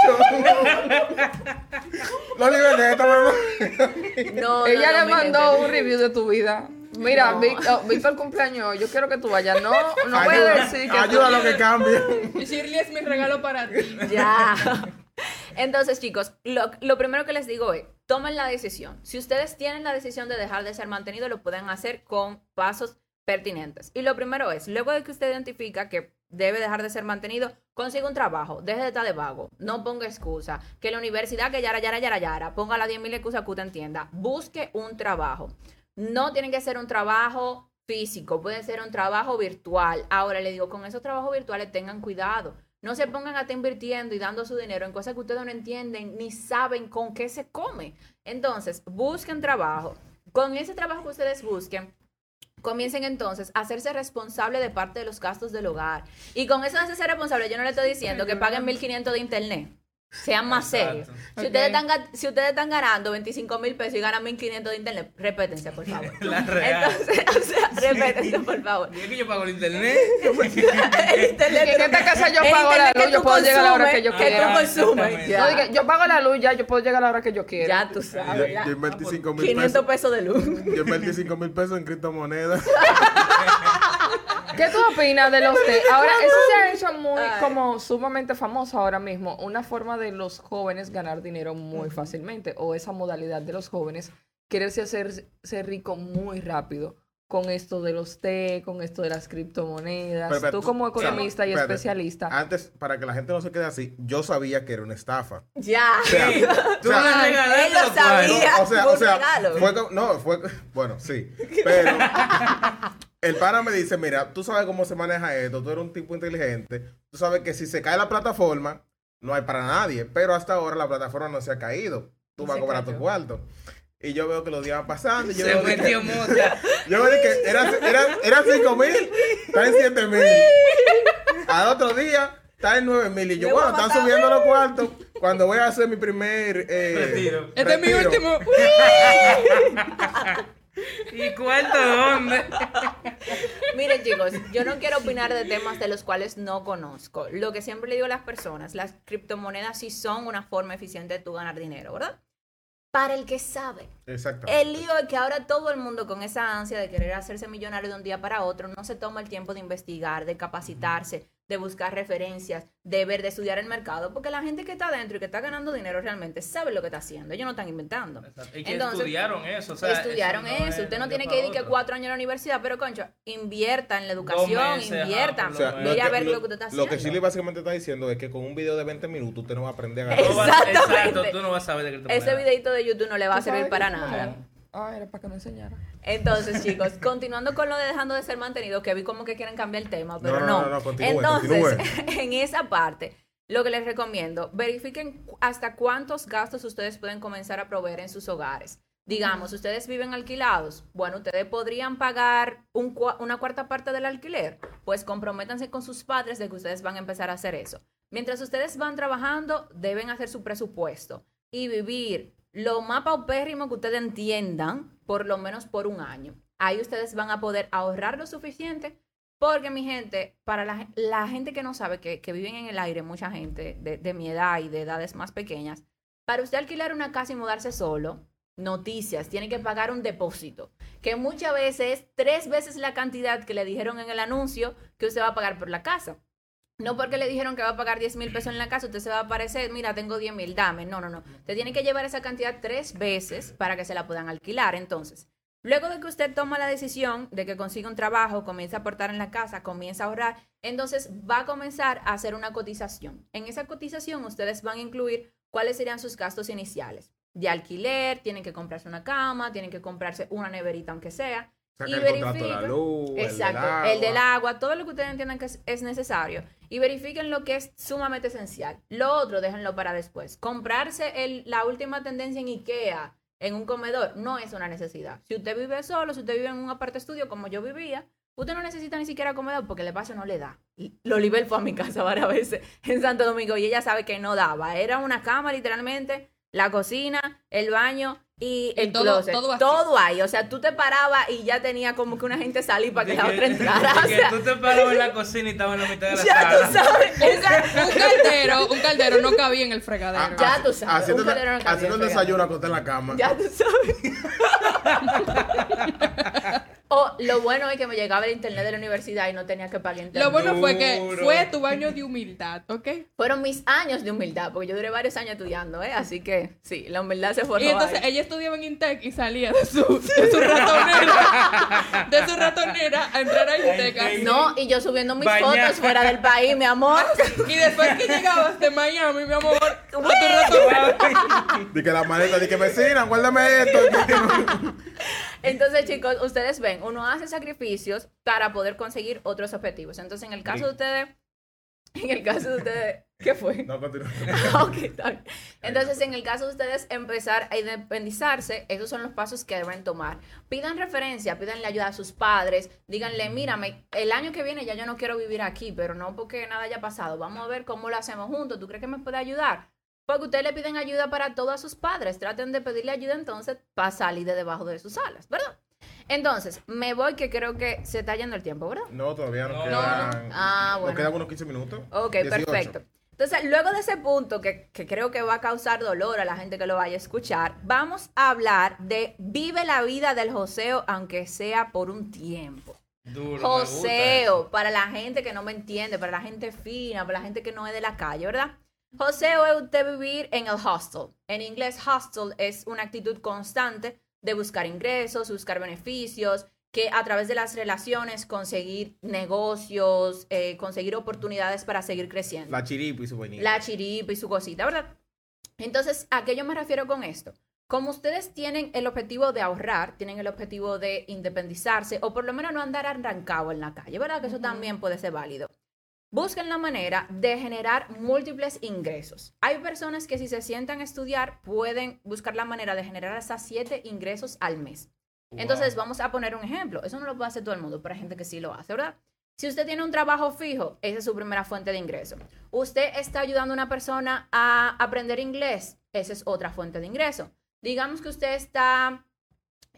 No, Ella no, no, le mi mandó un review de tu vida. Mira, No. Víctor, Víctor cumpleaños, yo quiero que tú vayas. No, no voy a Ayuda, decir que ayuda a lo que cambie. Shirley es mi regalo para ti. Ya. Entonces, chicos, lo, lo primero que les digo es, tomen la decisión. Si ustedes tienen la decisión de dejar de ser mantenido, lo pueden hacer con pasos pertinentes. Y lo primero es, luego de que usted identifica que debe dejar de ser mantenido, consiga un trabajo, deje de estar de vago, no ponga excusa, que la universidad que yara, yara, yara, yara, ponga las 10.000 excusas que usted entienda, busque un trabajo. No tiene que ser un trabajo físico, puede ser un trabajo virtual. Ahora le digo, con esos trabajos virtuales tengan cuidado. No se pongan a estar invirtiendo y dando su dinero en cosas que ustedes no entienden ni saben con qué se come. Entonces, busquen trabajo. Con ese trabajo que ustedes busquen, comiencen entonces a hacerse responsable de parte de los gastos del hogar. Y con eso de hacerse responsable, yo no le estoy diciendo que paguen 1.500 de internet. Sean más serios. Exacto. Si, ustedes están, si ustedes están ganando 25 mil pesos y ganan 1.500 de internet, respétense, por favor. <laughs> La real. Entonces, <laughs> o sea, respétense, por favor. Y es que yo pago el internet. <laughs> El internet En esta casa yo pago la que luz, yo puedo llegar a la hora que yo quiera. tú consumes. Ya, No, yo pago la luz ya, yo puedo llegar a la hora que yo quiera. ya tú Yo, sabes. ya. yo invertí 5 mil 500 pesos. pesos de luz. Yo invertí 5 mil pesos en criptomonedas. ¿Qué tú opinas de los té? Ahora, eso se ha hecho muy, Ay. como sumamente famoso ahora mismo. Una forma de los jóvenes ganar dinero muy fácilmente. O esa modalidad de los jóvenes quererse hacerse rico muy rápido. Con esto de los té, con esto de las criptomonedas. Pero, pero, tú como o sea, economista y espérate. especialista. Antes, para que la gente no se quede así, yo sabía que era una estafa. Ya. O sea, <laughs> Tú o sea, él lo sabía. No, o sea, Fue o sea, fue no, fue, bueno, sí, pero <laughs> el pana me dice, mira, tú sabes cómo se maneja esto, tú eres un tipo inteligente, tú sabes que si se cae la plataforma, no hay para nadie, pero hasta ahora la plataforma no se ha caído, tú vas a cobrar cayó. tu cuarto. Y yo veo que los días van pasando, y yo Se veo que- metió <laughs> mota. yo dije, eran era, era 5 mil, está en 7 mil. Al otro día, está en 9 mil. Y yo, bueno, están subiendo los cuartos. Cuando voy a hacer mi primer eh, Retiro. Este es mi último. <laughs> <laughs> ¿Y cuánto dónde? <laughs> Miren, chicos, yo no quiero opinar de temas de los cuales no conozco. Lo que siempre le digo a las personas, las criptomonedas sí son una forma eficiente de tú ganar dinero, ¿verdad? Para el que sabe. Exacto. El lío es que ahora todo el mundo con esa ansia de querer hacerse millonario de un día para otro no se toma el tiempo de investigar, de capacitarse, de buscar referencias, de ver, de estudiar el mercado, porque la gente que está adentro y que está ganando dinero realmente sabe lo que está haciendo, ellos no están inventando. Y que Entonces, estudiaron eso. O sea, Estudiaron eso. eso. es Usted no tiene que ir que cuatro años en la universidad, pero concho, invierta en la educación, meses, invierta. O sea, lo es a ver lo, lo que usted está lo haciendo. que Chile básicamente está diciendo es que con un video de 20 minutos usted no va a aprender a <laughs> ganar. Exacto, tú no vas a saber de qué Ese videito de YouTube no le va a ¿Tú sabes servir para nada. Ah, era para que me enseñara. Entonces, chicos, <laughs> continuando con lo de dejando de ser mantenido, que vi como que quieren cambiar el tema, pero No, no. no, no, no, continúe, Entonces, continúe. <laughs> en esa parte, lo que les recomiendo, verifiquen hasta cuántos gastos ustedes pueden comenzar a proveer en sus hogares. Digamos, ustedes viven alquilados. Bueno, ustedes podrían pagar un una cuarta parte del alquiler. Pues comprométanse con sus padres de que ustedes van a empezar a hacer eso. Mientras ustedes van trabajando, deben hacer su presupuesto y vivir lo más paupérrimo que ustedes entiendan, por lo menos por un año. Ahí ustedes van a poder ahorrar lo suficiente porque, mi gente, para la, gen- la gente que no sabe que, que viven en el aire, mucha gente de, de mi edad y de edades más pequeñas, para usted alquilar una casa y mudarse solo, noticias, tiene que pagar un depósito, que muchas veces es tres veces la cantidad que le dijeron en el anuncio que usted va a pagar por la casa. No porque le dijeron que va a pagar 10 mil pesos en la casa, usted se va a aparecer, mira, tengo 10 mil, dame. No, no, no. Usted tiene que llevar esa cantidad tres veces para que se la puedan alquilar. Entonces, luego de que usted toma la decisión de que consiga un trabajo, comienza a aportar en la casa, comienza a ahorrar, entonces va a comenzar a hacer una cotización. En esa cotización ustedes van a incluir cuáles serían sus gastos iniciales. De alquiler, tienen que comprarse una cama, tienen que comprarse una neverita aunque sea. Saca y el contrato de la verifica- luz, Exacto, el el del agua, todo lo que ustedes entiendan que es, es necesario. Y verifiquen lo que es sumamente esencial. Lo otro, déjenlo para después. Comprarse el- la última tendencia en IKEA, en un comedor, no es una necesidad. Si usted vive solo, si usted vive en un aparte estudio como yo vivía, usted no necesita ni siquiera comedor porque el espacio no le da. Y Lolibel fue a mi casa <laughs> varias veces en Santo Domingo y ella sabe que no daba. Era una cama literalmente, la cocina, el baño y el todo- closet. todo así. todo ahí. O sea, tú te parabas y ya tenía como que una gente salir para que la otra entrara. <laughs> O que sea, tú te parabas en la cocina y estabas en la mitad de la ya sala. tú sabes. Esa- Un caldero, un caldero no cabía en el fregadero. Ya ah, tú sabes, Haciendo, un calderón no cabía haciendo el en el desayuno acosté en la cama. Ya tú sabes. <laughs> o lo bueno es que me llegaba el internet de la universidad y no tenía que pagar internet. Lo bueno fue que fue tu baño de humildad, ¿ok? Fueron mis años de humildad, porque yo duré varios años estudiando, ¿eh? Así que sí, la humildad se formó Y entonces ahí. ella estudiaba en Intec y salía de su, de su ratonera, de su ratonera a entrar a Intec. No, y yo subiendo mis Baña. fotos fuera del país, mi amor. <laughs> Y después que llegabas de Miami, mi amor, a tu ratonera. Di que la maleta, di que vecina, guárdame esto. <laughs> Entonces, chicos, ustedes ven, uno hace sacrificios para poder conseguir otros objetivos. Entonces, en el caso de ustedes, en el caso de ustedes, ¿qué fue? No, continúa. <laughs> Ok, está bien. Entonces, en el caso de ustedes empezar a independizarse, esos son los pasos que deben tomar. Pidan referencia, pídanle ayuda a sus padres, díganle, mírame, el año que viene ya yo no quiero vivir aquí, pero no porque nada haya pasado, vamos a ver cómo lo hacemos juntos, ¿tú crees que me puede ayudar? Porque ustedes le piden ayuda para todos sus padres, traten de pedirle ayuda entonces para salir de debajo de sus alas, ¿verdad? Entonces, me voy que creo que se está yendo el tiempo, ¿verdad? No, todavía nos No. quedan. Ah, Nos bueno. quedan unos 15 minutos. Ok, 18. perfecto. Entonces, luego de ese punto que, que creo que va a causar dolor a la gente que lo vaya a escuchar, vamos a hablar de vive la vida del joseo, aunque sea por un tiempo. Duro, Joseo, para la gente que no me entiende, para la gente fina, para la gente que no es de la calle, ¿verdad? Joseo es usted vivir en el hostel. En inglés, hostel es una actitud constante de buscar ingresos, buscar beneficios, que a través de las relaciones conseguir negocios, eh, conseguir oportunidades para seguir creciendo La chiripa y su vainilla. la chiripa y su cosita, ¿verdad? Entonces, ¿a qué yo me refiero con esto? Como ustedes tienen el objetivo de ahorrar, tienen el objetivo de independizarse o por lo menos no andar arrancado en la calle, ¿verdad? Que eso también puede ser válido. Busquen la manera de generar múltiples ingresos. Hay personas que si se sientan a estudiar pueden buscar la manera de generar hasta siete ingresos al mes. Entonces, vamos a poner un ejemplo. Eso no lo puede hacer todo el mundo, pero hay gente que sí lo hace, ¿verdad? Si usted tiene un trabajo fijo, esa es su primera fuente de ingreso. Usted está ayudando a una persona a aprender inglés, esa es otra fuente de ingreso. Digamos que usted está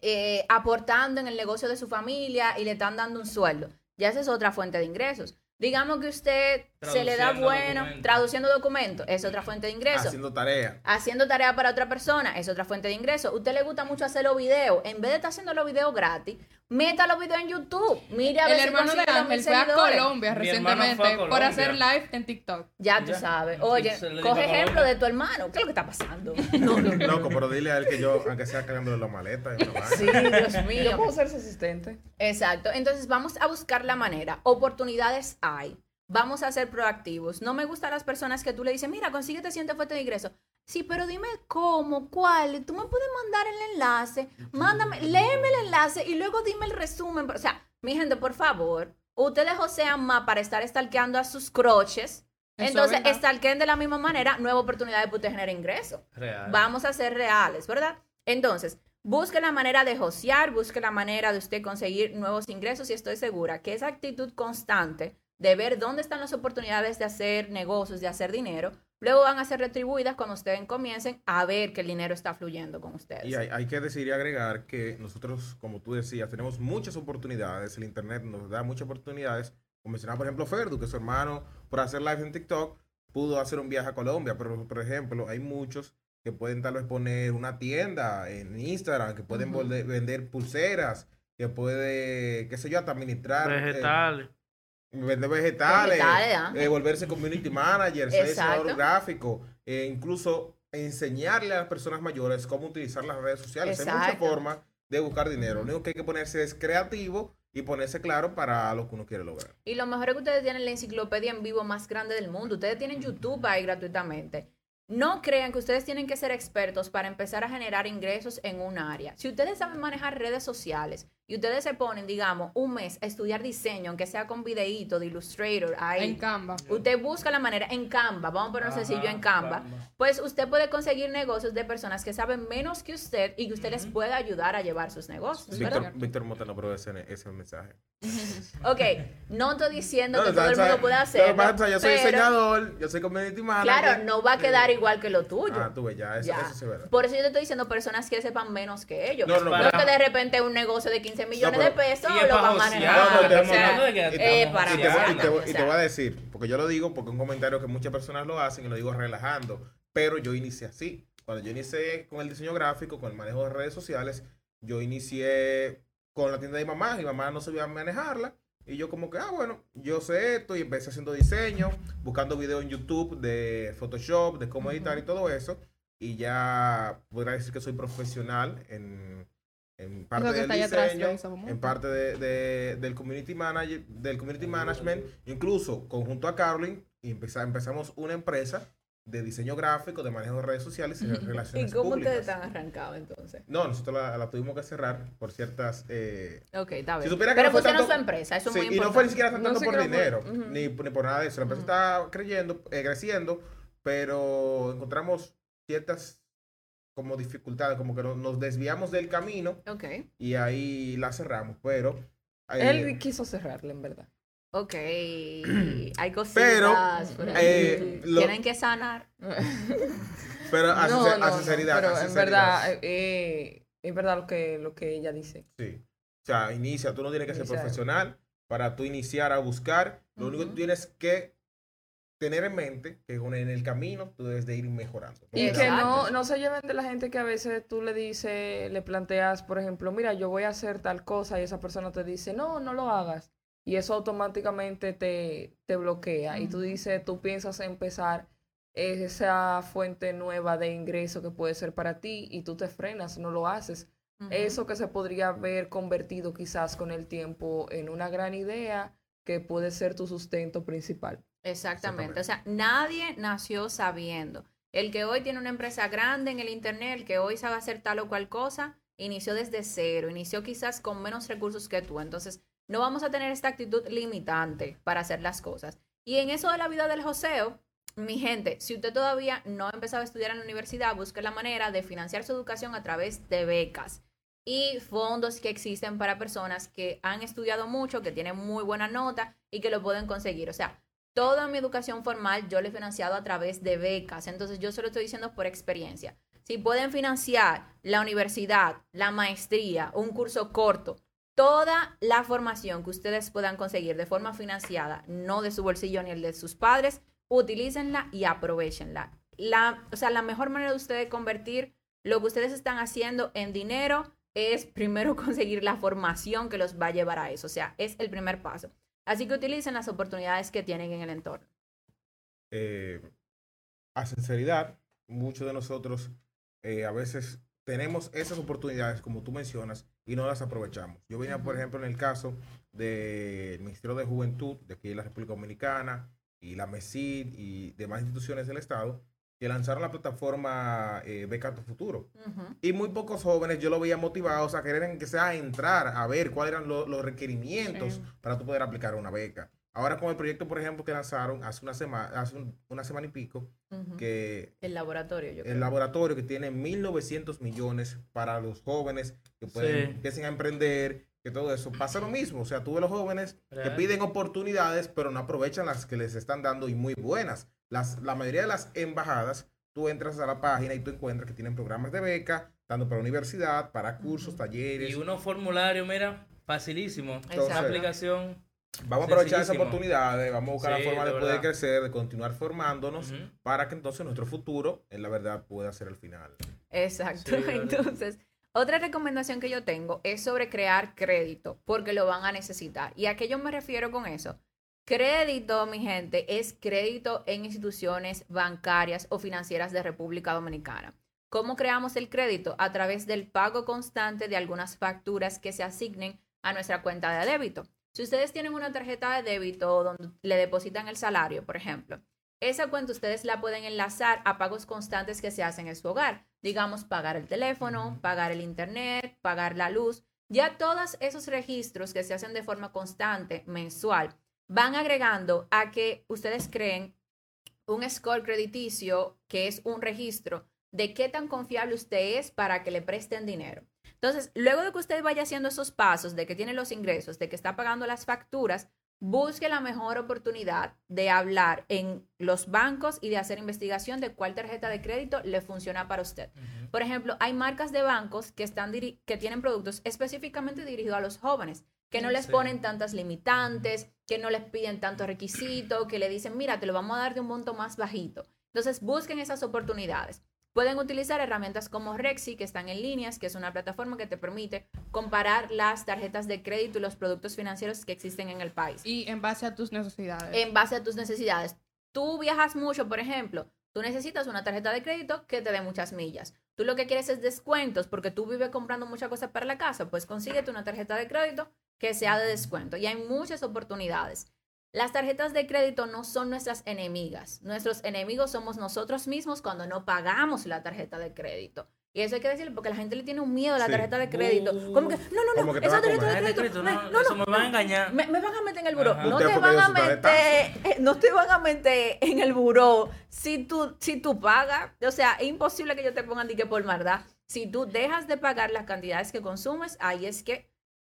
eh, aportando en el negocio de su familia y le están dando un sueldo, ya esa es otra fuente de ingresos. Digamos que usted se le da bueno documentos. traduciendo documentos, es otra fuente de ingreso Haciendo tarea. haciendo tarea para otra persona es otra fuente de ingreso. Usted le gusta mucho hacer los videos. En vez de estar haciendo los videos gratis, meta los videos en YouTube. Mire a ver El si hermano de Ángel fue a. Colombia recientemente fue a por hacer live en TikTok. Ya tú Ya. sabes. Oye, coge ejemplo de tu hermano. ¿Qué es lo que está pasando? <laughs> No, no, no. Loco, pero dile a él que yo, aunque sea cargándole la maleta. Sí, Dios Yo mío. puedo ser su asistente. Exacto. Entonces vamos a buscar la manera. Oportunidades hay. Vamos a ser proactivos. No me gustan las personas que tú le dices, mira, consíguete siente fuente de ingreso. Sí, pero dime cómo, cuál. Tú me puedes mandar el enlace. Mándame, léeme el enlace y luego dime el resumen. O sea, mi gente, por favor, ustedes josean más para estar stalkeando a sus croches. Eso Entonces, es verdad. stalkeen de la misma manera, nueva oportunidad de poder generar ingresos. Real. Vamos a ser reales, ¿verdad? Entonces, busque la manera de josear, busque la manera de usted conseguir nuevos ingresos y estoy segura que esa actitud constante de ver dónde están las oportunidades de hacer negocios, de hacer dinero, luego van a ser retribuidas cuando ustedes comiencen a ver que el dinero está fluyendo con ustedes. Y hay, hay que decir y agregar que nosotros, como tú decías, tenemos muchas oportunidades. El Internet nos da muchas oportunidades. Como mencionaba, por ejemplo, Ferdu, que su hermano, por hacer live en TikTok, pudo hacer un viaje a Colombia. Pero, por ejemplo, hay muchos que pueden tal vez poner una tienda en Instagram, que pueden vender pulseras, que puede, qué sé yo, hasta administrar. eh, Vegetales. Vender vegetales, Vegetales, ah. eh, volverse community manager, ser Exacto. diseñador gráfico, e incluso enseñarle a las personas mayores cómo utilizar las redes sociales. Hay muchas Exacto. formas de buscar dinero. Lo único que hay que ponerse es creativo y ponerse claro para lo que uno quiere lograr. Y lo mejor es que ustedes tienen la enciclopedia en vivo más grande del mundo. Ustedes tienen YouTube ahí gratuitamente. No crean que ustedes tienen que ser expertos para empezar a generar ingresos en un área. Si ustedes saben manejar redes sociales y ustedes se ponen, digamos, un mes a estudiar diseño, aunque sea con videíto de Illustrator, ahí, En Canva. usted busca la manera en Canva, vamos a ponerlo Ajá, sencillo en Canva, Canva. pues usted puede conseguir negocios de personas que saben menos que usted y que usted les puede ayudar a llevar sus negocios. Víctor, Víctor Mota no probó ese, ese mensaje. <laughs> Ok, no estoy diciendo No, que todo el mundo puede es que yo soy pero- diseñador, yo soy community manager. Claro, no va a quedar Eh, igual que lo tuyo. Ah, tú ves, ya, eso, Ya. eso sí es verdad. Por eso yo te estoy diciendo personas que sepan menos que ellos. No, no, No, que de repente un negocio de 15 millones pero- de pesos Y lo para va a manejar. no, no, o sea, eh, para y, te, y y voy a decir, porque yo lo digo porque es un comentario que muchas personas lo hacen y lo digo relajando, pero yo inicié así. Cuando yo inicié con el diseño gráfico, con el manejo de redes sociales, yo inicié con la tienda de mi mamá, mi mamá no sabía manejarla. Y yo como que, ah, bueno, yo sé esto y empecé haciendo diseño, buscando videos en YouTube de Photoshop, de cómo editar y todo eso. Y ya podría decir que soy profesional en, en parte del atrás, diseño, en parte de, de- del community manager, del community management, incluso conjunto a Carolyn, y empeza- empezamos una empresa de diseño gráfico, de manejo de redes sociales y de <laughs> ¿Y relaciones cómo públicas. ustedes están arrancados entonces? No, nosotros la, la tuvimos que cerrar por ciertas... eh, Ok, está bien. Si supiera que Pero no fue funcionó tanto- su empresa, eso es sí, muy y importante. no fue ni siquiera tanto por dinero, Ujú. ni, ni por nada de eso. La empresa Ujú. está creyendo, eh, creciendo, pero encontramos ciertas como dificultades, como que no- nos desviamos del camino Ok, y ahí la cerramos, pero... eh, Él quiso cerrarle, en verdad. ok. <clears throat> Hay cositas Pero, por ahí. eh, lo- Tienen que sanar. <laughs> pero a, No, no, a no, sinceridad, pero a en verdad, eh, eh, es verdad lo que, lo que ella dice. Sí. O sea, inicia, tú no tienes que ser profesional para tú iniciar a buscar. Lo único que tú tienes que tener en mente que en el camino tú debes de ir mejorando. No Y que no, no se lleven de la gente que a veces tú le dices, le planteas, por ejemplo, mira, yo voy a hacer tal cosa y esa persona te dice, no, no lo hagas. Y eso automáticamente te, te bloquea. Y tú dices, tú piensas empezar esa fuente nueva de ingreso que puede ser para ti y tú te frenas, no lo haces. Eso que se podría haber convertido quizás con el tiempo en una gran idea que puede ser tu sustento principal. Exactamente. O sea, nadie nació sabiendo. El que hoy tiene una empresa grande en el Internet, el que hoy sabe hacer tal o cual cosa, inició desde cero, inició quizás con menos recursos que tú. Entonces, no vamos a tener esta actitud limitante para hacer las cosas. Y en eso de la vida del joseo, mi gente, si usted todavía no ha empezado a estudiar en la universidad, busque la manera de financiar su educación a través de becas y fondos que existen para personas que han estudiado mucho, que tienen muy buena nota y que lo pueden conseguir. O sea, toda mi educación formal yo la he financiado a través de becas. Entonces yo se lo estoy diciendo por experiencia. Si pueden financiar la universidad, la maestría, un curso corto, toda la formación que ustedes puedan conseguir de forma financiada, no de su bolsillo ni el de sus padres, utilícenla y aprovechenla. La, o sea, la mejor manera de ustedes convertir lo que ustedes están haciendo en dinero es primero <laughs> conseguir la formación que los va a llevar a eso. O sea, es el primer paso. Así que utilicen las oportunidades que tienen en el entorno. eh, a sinceridad, muchos de nosotros eh, a veces tenemos esas oportunidades, como tú mencionas, y no las aprovechamos. Yo venía, por ejemplo, en el caso del Ministerio de Juventud de aquí de la República Dominicana y la MESID y demás instituciones del Estado que lanzaron la plataforma eh, Beca Tu Futuro. Y muy pocos jóvenes yo lo veía motivados a querer en que sea entrar a ver cuáles eran lo- los requerimientos Sí. para tú poder aplicar una beca. Ahora con el proyecto, por ejemplo, que lanzaron hace una semana, hace un- una semana y pico, que El laboratorio, yo creo. el laboratorio que tiene 1.900 millones para los jóvenes que pueden, Sí. empiecen a emprender, que todo eso. Pasa lo mismo, o sea, tú ves los jóvenes que piden oportunidades, pero no aprovechan las que les están dando y muy buenas. Las, la mayoría de las embajadas, tú entras a la página y tú encuentras que tienen programas de beca, tanto para universidad, para cursos, talleres. Y unos formularios, mira, facilísimo. Una aplicación. Vamos a aprovechar esas oportunidades, vamos a buscar Sí, la forma de, de poder crecer, de continuar formándonos, Ujú. para que entonces nuestro futuro, en la verdad, pueda ser el final. Exacto. Sí, ¿verdad? <laughs> Otra recomendación que yo tengo es sobre crear crédito, porque lo van a necesitar. ¿Y a qué yo me refiero con eso? Crédito, mi gente, es crédito en instituciones bancarias o financieras de República Dominicana. ¿Cómo creamos el crédito? A través del pago constante de algunas facturas que se asignen a nuestra cuenta de débito. Si ustedes tienen una tarjeta de débito donde le depositan el salario, por ejemplo, esa cuenta ustedes la pueden enlazar a pagos constantes que se hacen en su hogar. Digamos, pagar el teléfono, pagar el internet, pagar la luz. Ya todos esos registros que se hacen de forma constante, mensual, van agregando a que ustedes creen un score crediticio que es un registro de qué tan confiable usted es para que le presten dinero. Entonces, luego de que usted vaya haciendo esos pasos, de que tiene los ingresos, de que está pagando las facturas, busque la mejor oportunidad de hablar en los bancos y de hacer investigación de cuál tarjeta de crédito le funciona para usted. Por ejemplo, hay marcas de bancos que, están que tienen productos específicamente dirigidos a los jóvenes, que no les Sí. ponen tantas limitantes, que no les piden tantos requisitos, que le dicen, mira, te lo vamos a dar de un monto más bajito. Entonces, busquen esas oportunidades. Pueden utilizar herramientas como Rexy, que están en líneas, que es una plataforma que te permite comparar las tarjetas de crédito y los productos financieros que existen en el país Y en base a tus necesidades. en base a tus necesidades. Tú viajas mucho, por ejemplo, tú necesitas una tarjeta de crédito que te dé muchas millas. Tú lo que quieres es descuentos porque tú vives comprando muchas cosas para la casa, pues consíguete una tarjeta de crédito que sea de descuento. Y hay muchas oportunidades. Las tarjetas de crédito no son nuestras enemigas. Nuestros enemigos somos nosotros mismos cuando no pagamos la tarjeta de crédito. Y eso hay que decirlo porque la gente le tiene un miedo a la Sí. tarjeta de crédito. Como que, no, no, no, esa tarjeta de crédito, crédito, me- no, no, eso no, me va a engañar. me, me van a meter en el buró. No te van a meter, eh, no te van a meter en el buró si tú, si tú pagas. O sea, es imposible que yo te pongan que por maldad. Si tú dejas de pagar las cantidades que consumes, ahí es que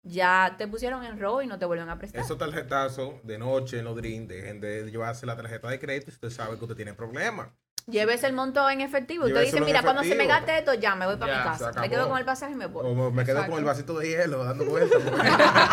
ya te pusieron en robo y no te vuelven a prestar. Esos tarjetazos de noche en los drinks, dejen de llevarse la tarjeta de crédito si usted sabe que usted tiene problemas. Lleves el monto en efectivo. Usted dice, mira, cuando se me gaste esto, ya me voy para Ya, mi casa. Me quedo con el pasaje y me voy. O me quedo con Exacto. el vasito de hielo dando vueltas. <laughs>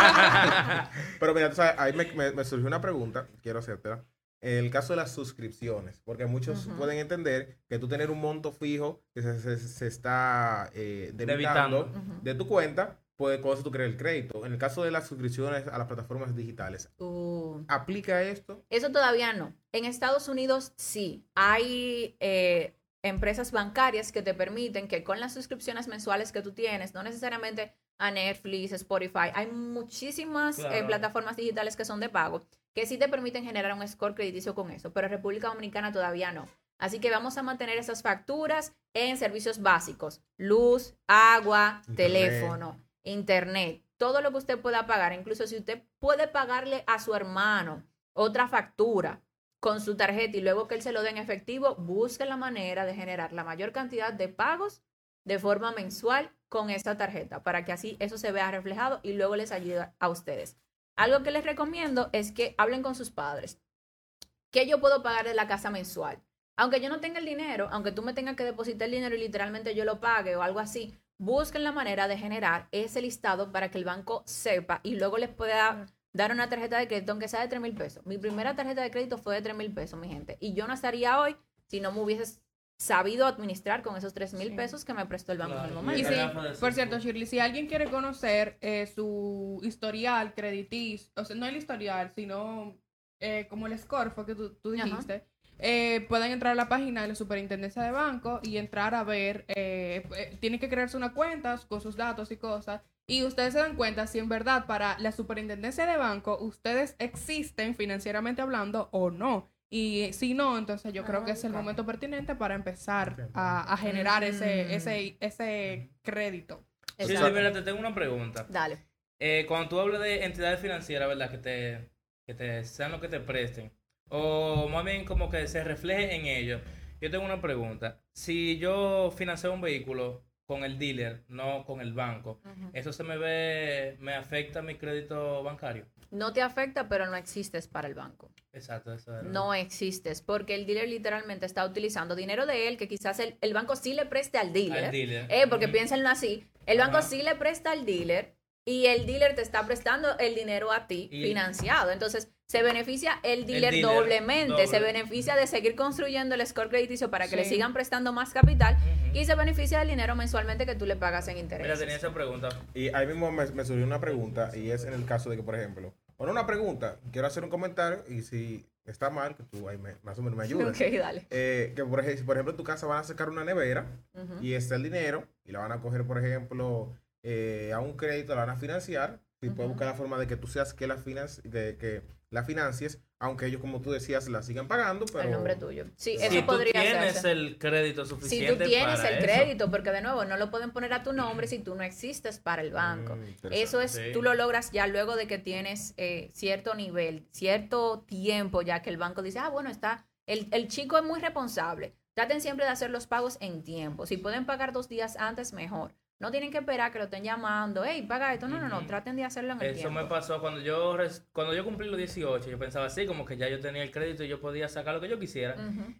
Pero mira, tú sabes, ahí me, me- me surgió una pregunta, quiero hacértela. En el caso de las suscripciones, porque muchos Ujú. pueden entender que tú tener un monto fijo que se, se- se está eh, debitando Debitando. Ujú. de tu cuenta, pues con eso tú creas el crédito. En el caso de las suscripciones a las plataformas digitales, Uh. ¿aplica esto? Eso todavía no. En Estados Unidos sí. Hay eh, empresas bancarias que te permiten que con las suscripciones mensuales que tú tienes, no necesariamente a Netflix, Spotify, hay muchísimas eh, Claro. plataformas digitales que son de pago que sí te permiten generar un score crediticio con eso, pero República Dominicana todavía no. Así que vamos a mantener esas facturas en servicios básicos, luz, agua, Internet. teléfono, internet, todo lo que usted pueda pagar, incluso si usted puede pagarle a su hermano otra factura con su tarjeta y luego que él se lo dé en efectivo, busque la manera de generar la mayor cantidad de pagos de forma mensual con esta tarjeta para que así eso se vea reflejado y luego les ayude a ustedes. Algo que les recomiendo es que hablen con sus padres. ¿Qué yo puedo pagar de la casa mensual? Aunque yo no tenga el dinero, aunque tú me tengas que depositar el dinero y literalmente yo lo pague o algo así, busquen la manera de generar ese listado para que el banco sepa y luego les pueda dar una tarjeta de crédito aunque sea de 3 mil pesos. Mi primera tarjeta de crédito fue de 3 mil pesos, mi gente. Y yo no estaría hoy si no me hubiese sabido administrar con esos 3 mil Sí. pesos que me prestó el banco en el Claro. momento. Y sí, por cierto. Shirley, si alguien quiere conocer eh, su historial crediticio, o sea, no el historial, sino eh, como el score fue que tú, tú Ajá. Eh, pueden entrar a la página de la superintendencia de banco y entrar a ver, eh, eh, tienen que crearse una cuenta con sus datos y cosas. Y ustedes se dan cuenta si en verdad para la superintendencia de banco ustedes existen financieramente hablando o no. Y si no, entonces yo creo que es el momento pertinente para empezar a, a generar Mm. ese, ese, ese crédito. Sí, mira, te tengo una pregunta. Dale. Eh, cuando tú hablas de entidades financieras, ¿verdad? Que te, que te sean lo que te presten. O más bien como que se refleje en ellos. Yo tengo una pregunta. Si yo financio un vehículo con el dealer, no con el banco. ¿eso se me ve, me afecta mi crédito bancario? No te afecta, pero no existes para el banco. Exacto, eso era. No existes, porque el dealer literalmente está utilizando dinero de él que quizás el, el banco sí le preste al dealer. Al dealer. Eh, porque Ujú. piénsenlo así. El banco sí le presta al dealer y el dealer te está prestando el dinero a ti Y- financiado. Entonces, se beneficia el dealer, dealer, doblemente. Se beneficia de seguir construyendo el score crediticio para que le sigan prestando más capital y se beneficia del dinero mensualmente que tú le pagas en Mira, intereses. tenía esa pregunta. Y ahí mismo me, me surgió una pregunta y es en el caso de que, por ejemplo, o no una pregunta, quiero hacer un comentario y si está mal, que tú ahí me, más o menos me ayudes. Ok, dale. Eh, que por ejemplo, por ejemplo en tu casa van a sacar una nevera y está el dinero y la van a coger, por ejemplo, eh, a un crédito, la van a financiar. Y puedes Ujú. buscar la forma de que tú seas que la, de, que la financies, aunque ellos, como tú decías, la sigan pagando, pero... El nombre tuyo. Sí, Si eso si tú podría tienes hacerse. el crédito Si suficiente tú tienes para el eso. crédito, porque de nuevo no lo pueden poner a tu nombre si tú no existes para el banco. Mm. Eso es, Sí. tú lo logras ya luego de que tienes eh, cierto nivel, cierto tiempo, ya que el banco dice, ah, bueno, está, el, el chico es muy responsable. Traten siempre de hacer los pagos en tiempo. Si pueden pagar dos días antes, mejor. No tienen que esperar que lo estén llamando, hey, paga esto. No, no, no, traten de hacerlo en el Eso tiempo. me pasó cuando yo res- cuando yo cumplí los 18, yo pensaba así, como que ya yo tenía el crédito y yo podía sacar lo que yo quisiera.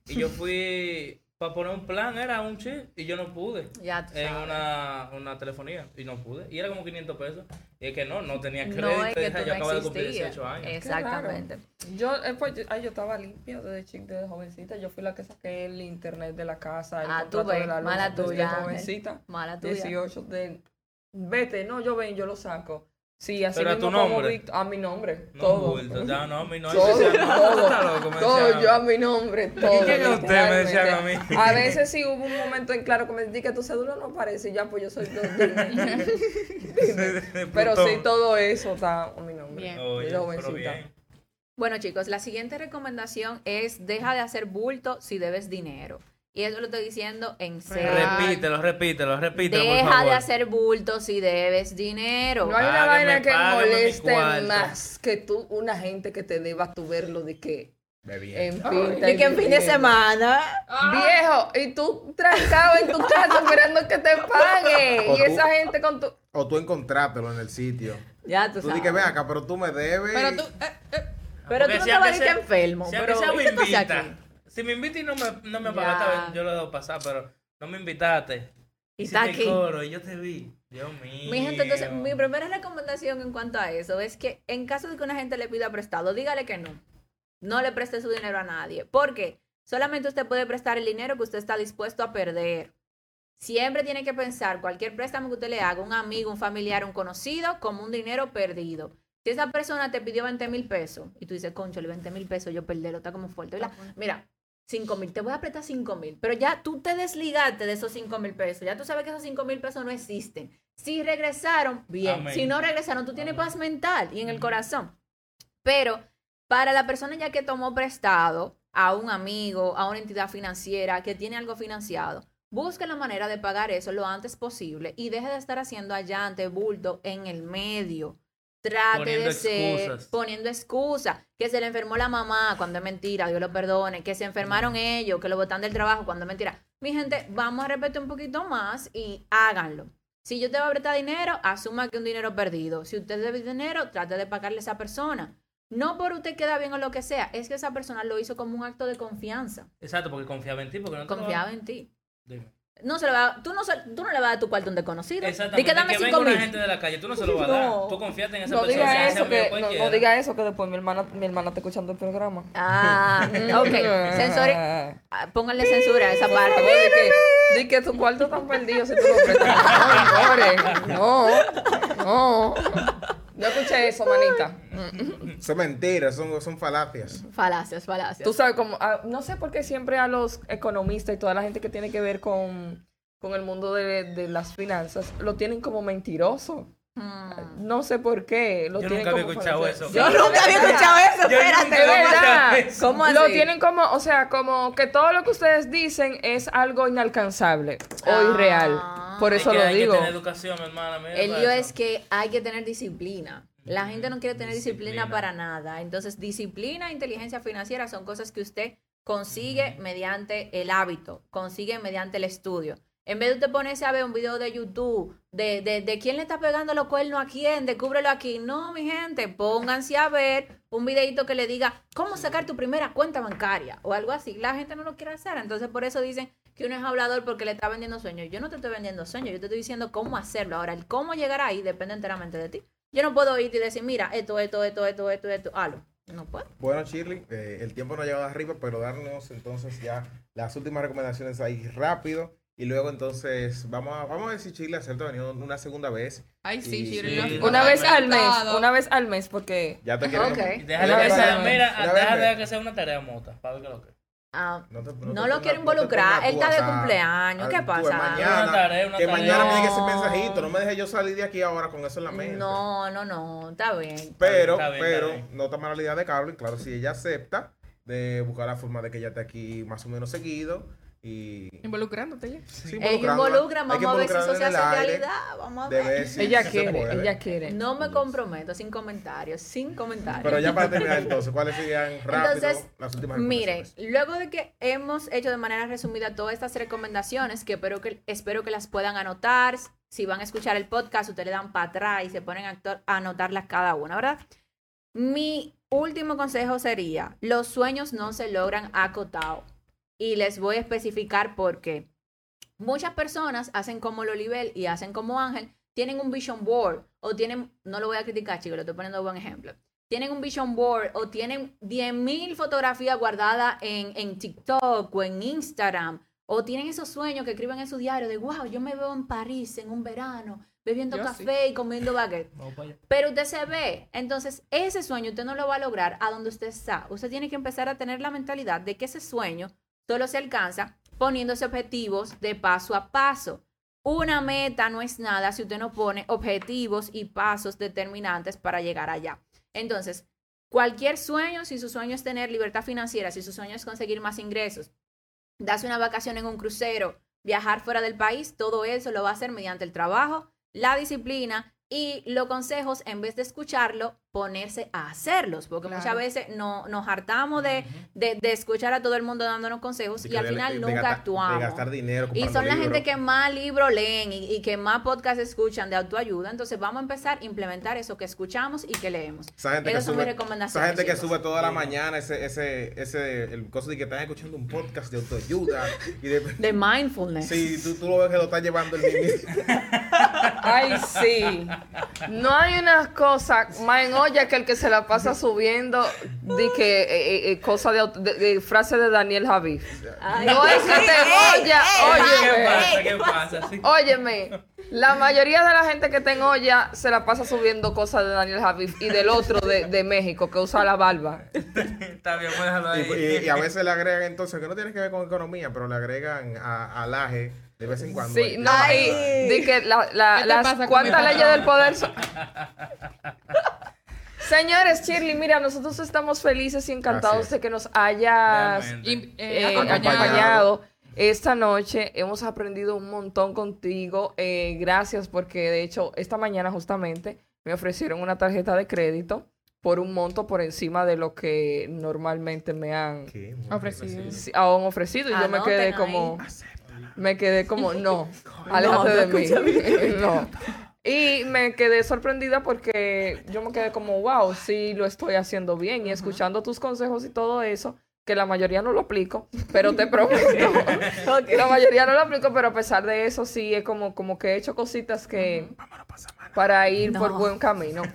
Y yo fui para poner un plan, era un chip, y yo no pude. Ya tú En sabes. una, una telefonía, y no pude. Y era como 500 pesos. Y es que no, no tenía crédito. No es que tú yo no acabo de cumplir existías. 18 años. Exactamente. Yo, eh, pues, yo, ay, yo estaba limpia desde chica, desde jovencita. Yo fui la que saqué el internet de la casa, el Ah, tú contrato de ves, la luz mala desde tuya, Ángel. jovencita. Mala tuya. 18 de... Vete, no, yo ven, yo lo saco. Sí, así Pero a mismo tu como nombre. Víctor- a mi nombre, No, todo. bulto, ya no, mi no. Todo, decía, todo, estás loco, me todo, decía. yo a mi nombre, todo. quién es usted? Me decían a mí. A veces sí hubo un momento en claro que me dije que tu cédula no aparece, y ya pues yo soy do- dime. <laughs> Pero sí, Plutón. todo eso está a mi nombre. Bien. Oye, Desde pero jovencita. bien. Bueno, chicos, la siguiente recomendación es deja de hacer bulto si debes dinero. Y eso lo estoy diciendo en serio. Repítelo, repítelo, repítelo, por Deja favor. de hacer bulto si debes dinero. No hay una Págame, vaina que moleste más que tú, una gente que te deba tu verlo de que Bebiendo. en pinta Y que en fin de semana. Viejo, y tú trancado en tu casa esperando que te pague. O Y tú- esa gente con tu. O tú encontrátelo en el sitio. Ya tú Tú sabes. que ven acá, pero tú me debes. Pero tú, eh, eh, Pero tú no te vas a enfermo. Si pero sea ¿y me qué tú aquí? Si me invita y no me, no me yo lo dejo pasar, pero no me invitaste. Y está aquí. coro y yo te vi. Dios mío. Mi gente, entonces, mi primera recomendación en cuanto a eso es que en caso de que una gente le pida prestado, dígale que no. No le preste su dinero a nadie. ¿Por qué? Solamente usted puede prestar el dinero que usted está dispuesto a perder. Siempre tiene que pensar cualquier préstamo que usted le haga, un amigo, un familiar, un conocido, como un dinero perdido. Si esa persona te pidió 20 mil pesos y tú dices, concho, el 20 mil pesos yo perderlo, está como fuerte. ¿verdad? Mira, 5 mil, te voy a prestar 5 mil, pero ya tú te desligaste de esos 5 mil pesos, ya tú sabes que esos 5 mil pesos no existen. Si regresaron, bien. Amén. Si no regresaron, tú tienes paz mental y en el corazón. Pero para la persona ya que tomó prestado a un amigo, a una entidad financiera que tiene algo financiado, busque la manera de pagar eso lo antes posible y deje de estar haciendo allante, bulto en el medio. Trate Poniendo de ser excusas. poniendo excusas, que se le enfermó la mamá cuando es mentira, Dios lo perdone, que se enfermaron ellos, que lo botan del trabajo cuando es mentira. Mi gente, vamos a repetir un poquito más y háganlo. Si yo te voy a prestar dinero, asuma que un dinero perdido. Si usted debe dinero, trate de pagarle a esa persona. No por usted queda bien o lo que sea, es que esa persona lo hizo como un acto de confianza. Exacto, porque confiaba en ti. Porque no te Confiaba en ti. Dime. No se le va, tú, no, se- tú no le vas a dar tu cuarto a un desconocido. Exactamente. Di que dame que cinco venga una gente de la calle, tú no se lo vas a dar. No. Tú confiaste en esa No persona. diga eso, que, no, no diga eso, que después mi hermana, mi hermana está escuchando el programa. Ah, <laughs> ok. Censore, ah, pónganle censura a esa parte. di que, di que tu cuarto está perdido si tú lo prestas. <laughs> No, no, no. Yo escuché eso, manita. Son mentiras, son, son falacias. Falacias, falacias. Tú sabes cómo, ah, no sé por qué siempre a los economistas y toda la gente que tiene que ver con, con el mundo de, de las finanzas lo tienen como mentiroso. Mm. No sé por qué. Lo Yo tienen nunca había como escuchado falso. eso. Yo nunca había escuchado eso, Yo espérate. nunca había verdad. escuchado eso. ¿Cómo así? Lo tienen como, o sea, como que todo lo que ustedes dicen es algo inalcanzable o Ah. irreal. Por Es eso que lo hay digo. que tener educación, mi hermana. mira El lío es que hay que tener disciplina. La gente no quiere tener disciplina, Disciplina. para nada. Entonces, disciplina e inteligencia financiera son cosas que usted consigue mediante el hábito, consigue mediante el estudio. En vez de usted ponerse a ver un video de YouTube de, de, de quién le está pegando los cuernos a quién, descúbrelo aquí. No, mi gente, pónganse a ver un videito que le diga cómo sacar tu primera cuenta bancaria o algo así. La gente no lo quiere hacer. Entonces, por eso dicen que uno es hablador porque le está vendiendo sueños. Yo no te estoy vendiendo sueños, yo te estoy diciendo cómo hacerlo. Ahora, el cómo llegar ahí depende enteramente de ti. Yo no puedo irte y decir, mira, esto, esto, esto, esto, esto, esto, halo. No puedo. Bueno, Shirley, eh, el tiempo no ha llegado arriba, pero darnos entonces ya las últimas recomendaciones ahí rápido. Y luego entonces vamos a, vamos a ver si Shirley acepta venir una segunda vez. Ay, sí, Shirley. sí. Una vez al mes, una vez al mes, porque Ya te queremos. Ok. Y Déjale que sea, mira, Una vez déjale mes. que sea una tarea mota, para ver qué es lo que. Ah, No, te- No te lo quiero involucrar, él está de cumpleaños, ¿qué pasa? Mañana, Una tarea, una que tarea. mañana me diga ese mensajito. No me dejes yo salir de aquí ahora con eso en la mente. no, no, no, está bien. Pero, Está bien, está pero, bien. no está mala la idea de Carlos. Y claro, si ella acepta de buscar la forma de que ella esté aquí más o menos seguido. Y. Involucrándote ya. Sí, Ella involucrándola. involucra, Hay vamos a ver si eso se hace realidad. Vamos a ver. si- ella quiere, puede. ella quiere. No me comprometo, sin comentarios, sin comentarios. Pero ya para <laughs> terminar entonces, ¿cuáles serían rápido Entonces, las últimas Mire, recomendaciones? luego de que hemos hecho de manera resumida todas estas recomendaciones, que espero que, espero que las puedan anotar, si van a escuchar el podcast, ustedes le dan para atrás y se ponen a, a anotarlas cada una, ¿verdad? Mi último consejo sería, los sueños no se logran acotados. Y les voy a especificar por qué. Muchas personas hacen como Lolibel y hacen como Ángel, tienen un vision board o tienen, no lo voy a criticar, chicos, lo estoy poniendo buen ejemplo. Tienen un vision board o tienen 10.000 fotografías guardadas en, en TikTok o en Instagram o tienen esos sueños que escriben en su diario de, wow, yo me veo en París en un verano bebiendo Yo café y comiendo baguette. Pero usted se ve. Entonces, ese sueño usted no lo va a lograr a donde usted está. Usted tiene que empezar a tener la mentalidad de que ese sueño solo se alcanza poniéndose objetivos de paso a paso. Una meta no es nada si usted no pone objetivos y pasos determinantes para llegar allá. Entonces, cualquier sueño, si su sueño es tener libertad financiera, si su sueño es conseguir más ingresos, darse una vacación en un crucero, viajar fuera del país, todo eso lo va a hacer mediante el trabajo, la disciplina y los consejos, en vez de escucharlo, ponerse a hacerlos, porque Claro. muchas veces no, nos hartamos de, de- de escuchar a todo el mundo dándonos consejos y al final de nunca actuamos. De gastar dinero. Y son la gente que más libros leen y, y que más podcasts escuchan de autoayuda. Entonces vamos a empezar a implementar eso que escuchamos y que leemos. Esa gente, que Esas son sube, mis recomendaciones. esa gente que sube toda la mañana ese, ese, ese, el cosa de que están escuchando un podcast de autoayuda y de, De mindfulness. sí, tú, tú lo ves que lo está llevando el mismo. <laughs> Ay, sí. No hay una cosa más en olla que el que se la pasa <laughs> subiendo de que eh, eh, eh, cosa de, auto- de- de frase de Daniel Javid. Ay, No es que te olla, ¿Qué óyeme. pasa? ¿Qué pasa? Óyeme, la mayoría de la gente que te olla se la pasa subiendo cosas de Daniel Javid y del otro de, de México que usa la barba. Está bien, pues déjalo Y, ahí. y- y a veces le agregan entonces, que no tiene que ver con economía, pero le agregan a, alaje de vez en cuando. Sí, no, y de que la, la- ¿Qué te las mi leyes del poder son... <laughs> Señores, Shirley, mira, nosotros estamos felices y encantados Gracias. de que nos hayas eh, eh, acompañado. acompañado esta noche. Hemos aprendido un montón contigo. Eh, gracias porque, de hecho, esta mañana justamente me ofrecieron una tarjeta de crédito por un monto por encima de lo que normalmente me han. Ofrecido. sí, han ofrecido. Y yo me Anoten quedé ahí. como... Me quedé como, no, <laughs> aléjate de mí. <laughs> no. Y me quedé sorprendida porque yo me quedé como, wow, sí lo estoy haciendo bien. Y escuchando tus consejos y todo eso, que la mayoría no lo aplico, pero te prometo. <laughs> La mayoría no lo aplico, pero a pesar de eso, sí es como, como que he hecho cositas que para ir por buen camino. <laughs>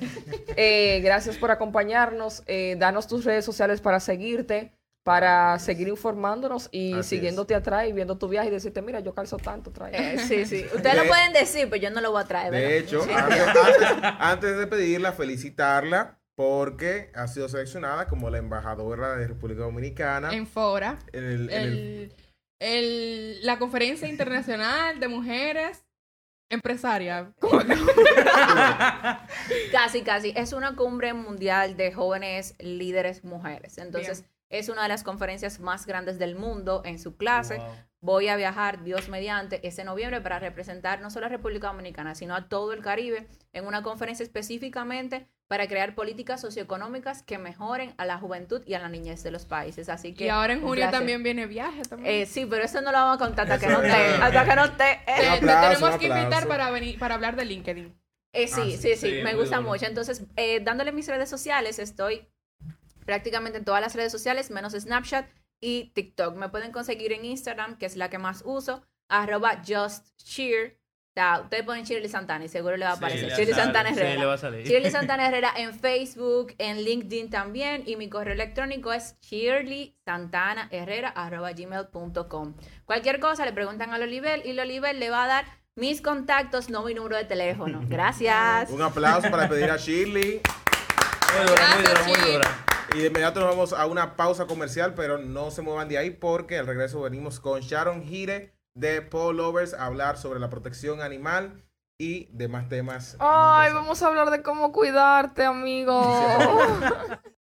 Eh, gracias por acompañarnos. Eh, danos tus redes sociales para seguirte, para seguir informándonos y Así es. siguiéndote atrás y viendo tu viaje y decirte, mira, yo calzo tanto, trae. Eh, <laughs> sí, sí. Ustedes lo De- pueden decir, pero yo no lo voy a traer. ¿verdad? De hecho, antes, <laughs> antes- antes de pedirla, felicitarla porque ha sido seleccionada como la embajadora de República Dominicana En Fora. en el, en el- El, el- la Conferencia Internacional de Mujeres Empresarias. <laughs> Casi, casi. Es una cumbre mundial de jóvenes líderes mujeres. Entonces, es una de las conferencias más grandes del mundo en su clase. Wow. Voy a viajar, Dios mediante, ese noviembre para representar no solo a República Dominicana, sino a todo el Caribe en una conferencia específicamente para crear políticas socioeconómicas que mejoren a la juventud y a la niñez de los países. Así que Y ahora en un junio placer. también viene viaje también. Eh, sí, pero eso no lo vamos a contar hasta que no esté. Hasta que no eh. Te- te aplauso, tenemos un que invitar para venir para hablar de LinkedIn. Eh, sí, Ah, sí, sí, sí, sí, me gusta duro. mucho. Entonces, eh, dándole mis redes sociales, estoy prácticamente en todas las redes sociales, menos Snapchat y TikTok. Me pueden conseguir en Instagram, que es la que más uso, arroba justcheer. Ustedes ponen Shirley Santana y seguro le va a Sí, aparecer. le Shirley sale. Santana Sí, Herrera. le va a salir. Shirley <laughs> Santana Herrera en Facebook, en LinkedIn también, y mi correo electrónico es shirleysantanaherrera.gmail.com. Cualquier cosa le preguntan a Lolibel y Lolibel le va a dar mis contactos, no mi número de teléfono. <laughs> Gracias. un aplauso para pedir a Shirley. Muy dura, muy dura, muy dura. Y de inmediato nos vamos a una pausa comercial, pero no se muevan de ahí porque al regreso venimos con Sharon Gire de Lovers a hablar sobre la protección animal y demás temas. Ay, vamos a hablar de cómo cuidarte, amigo. <laughs> <laughs>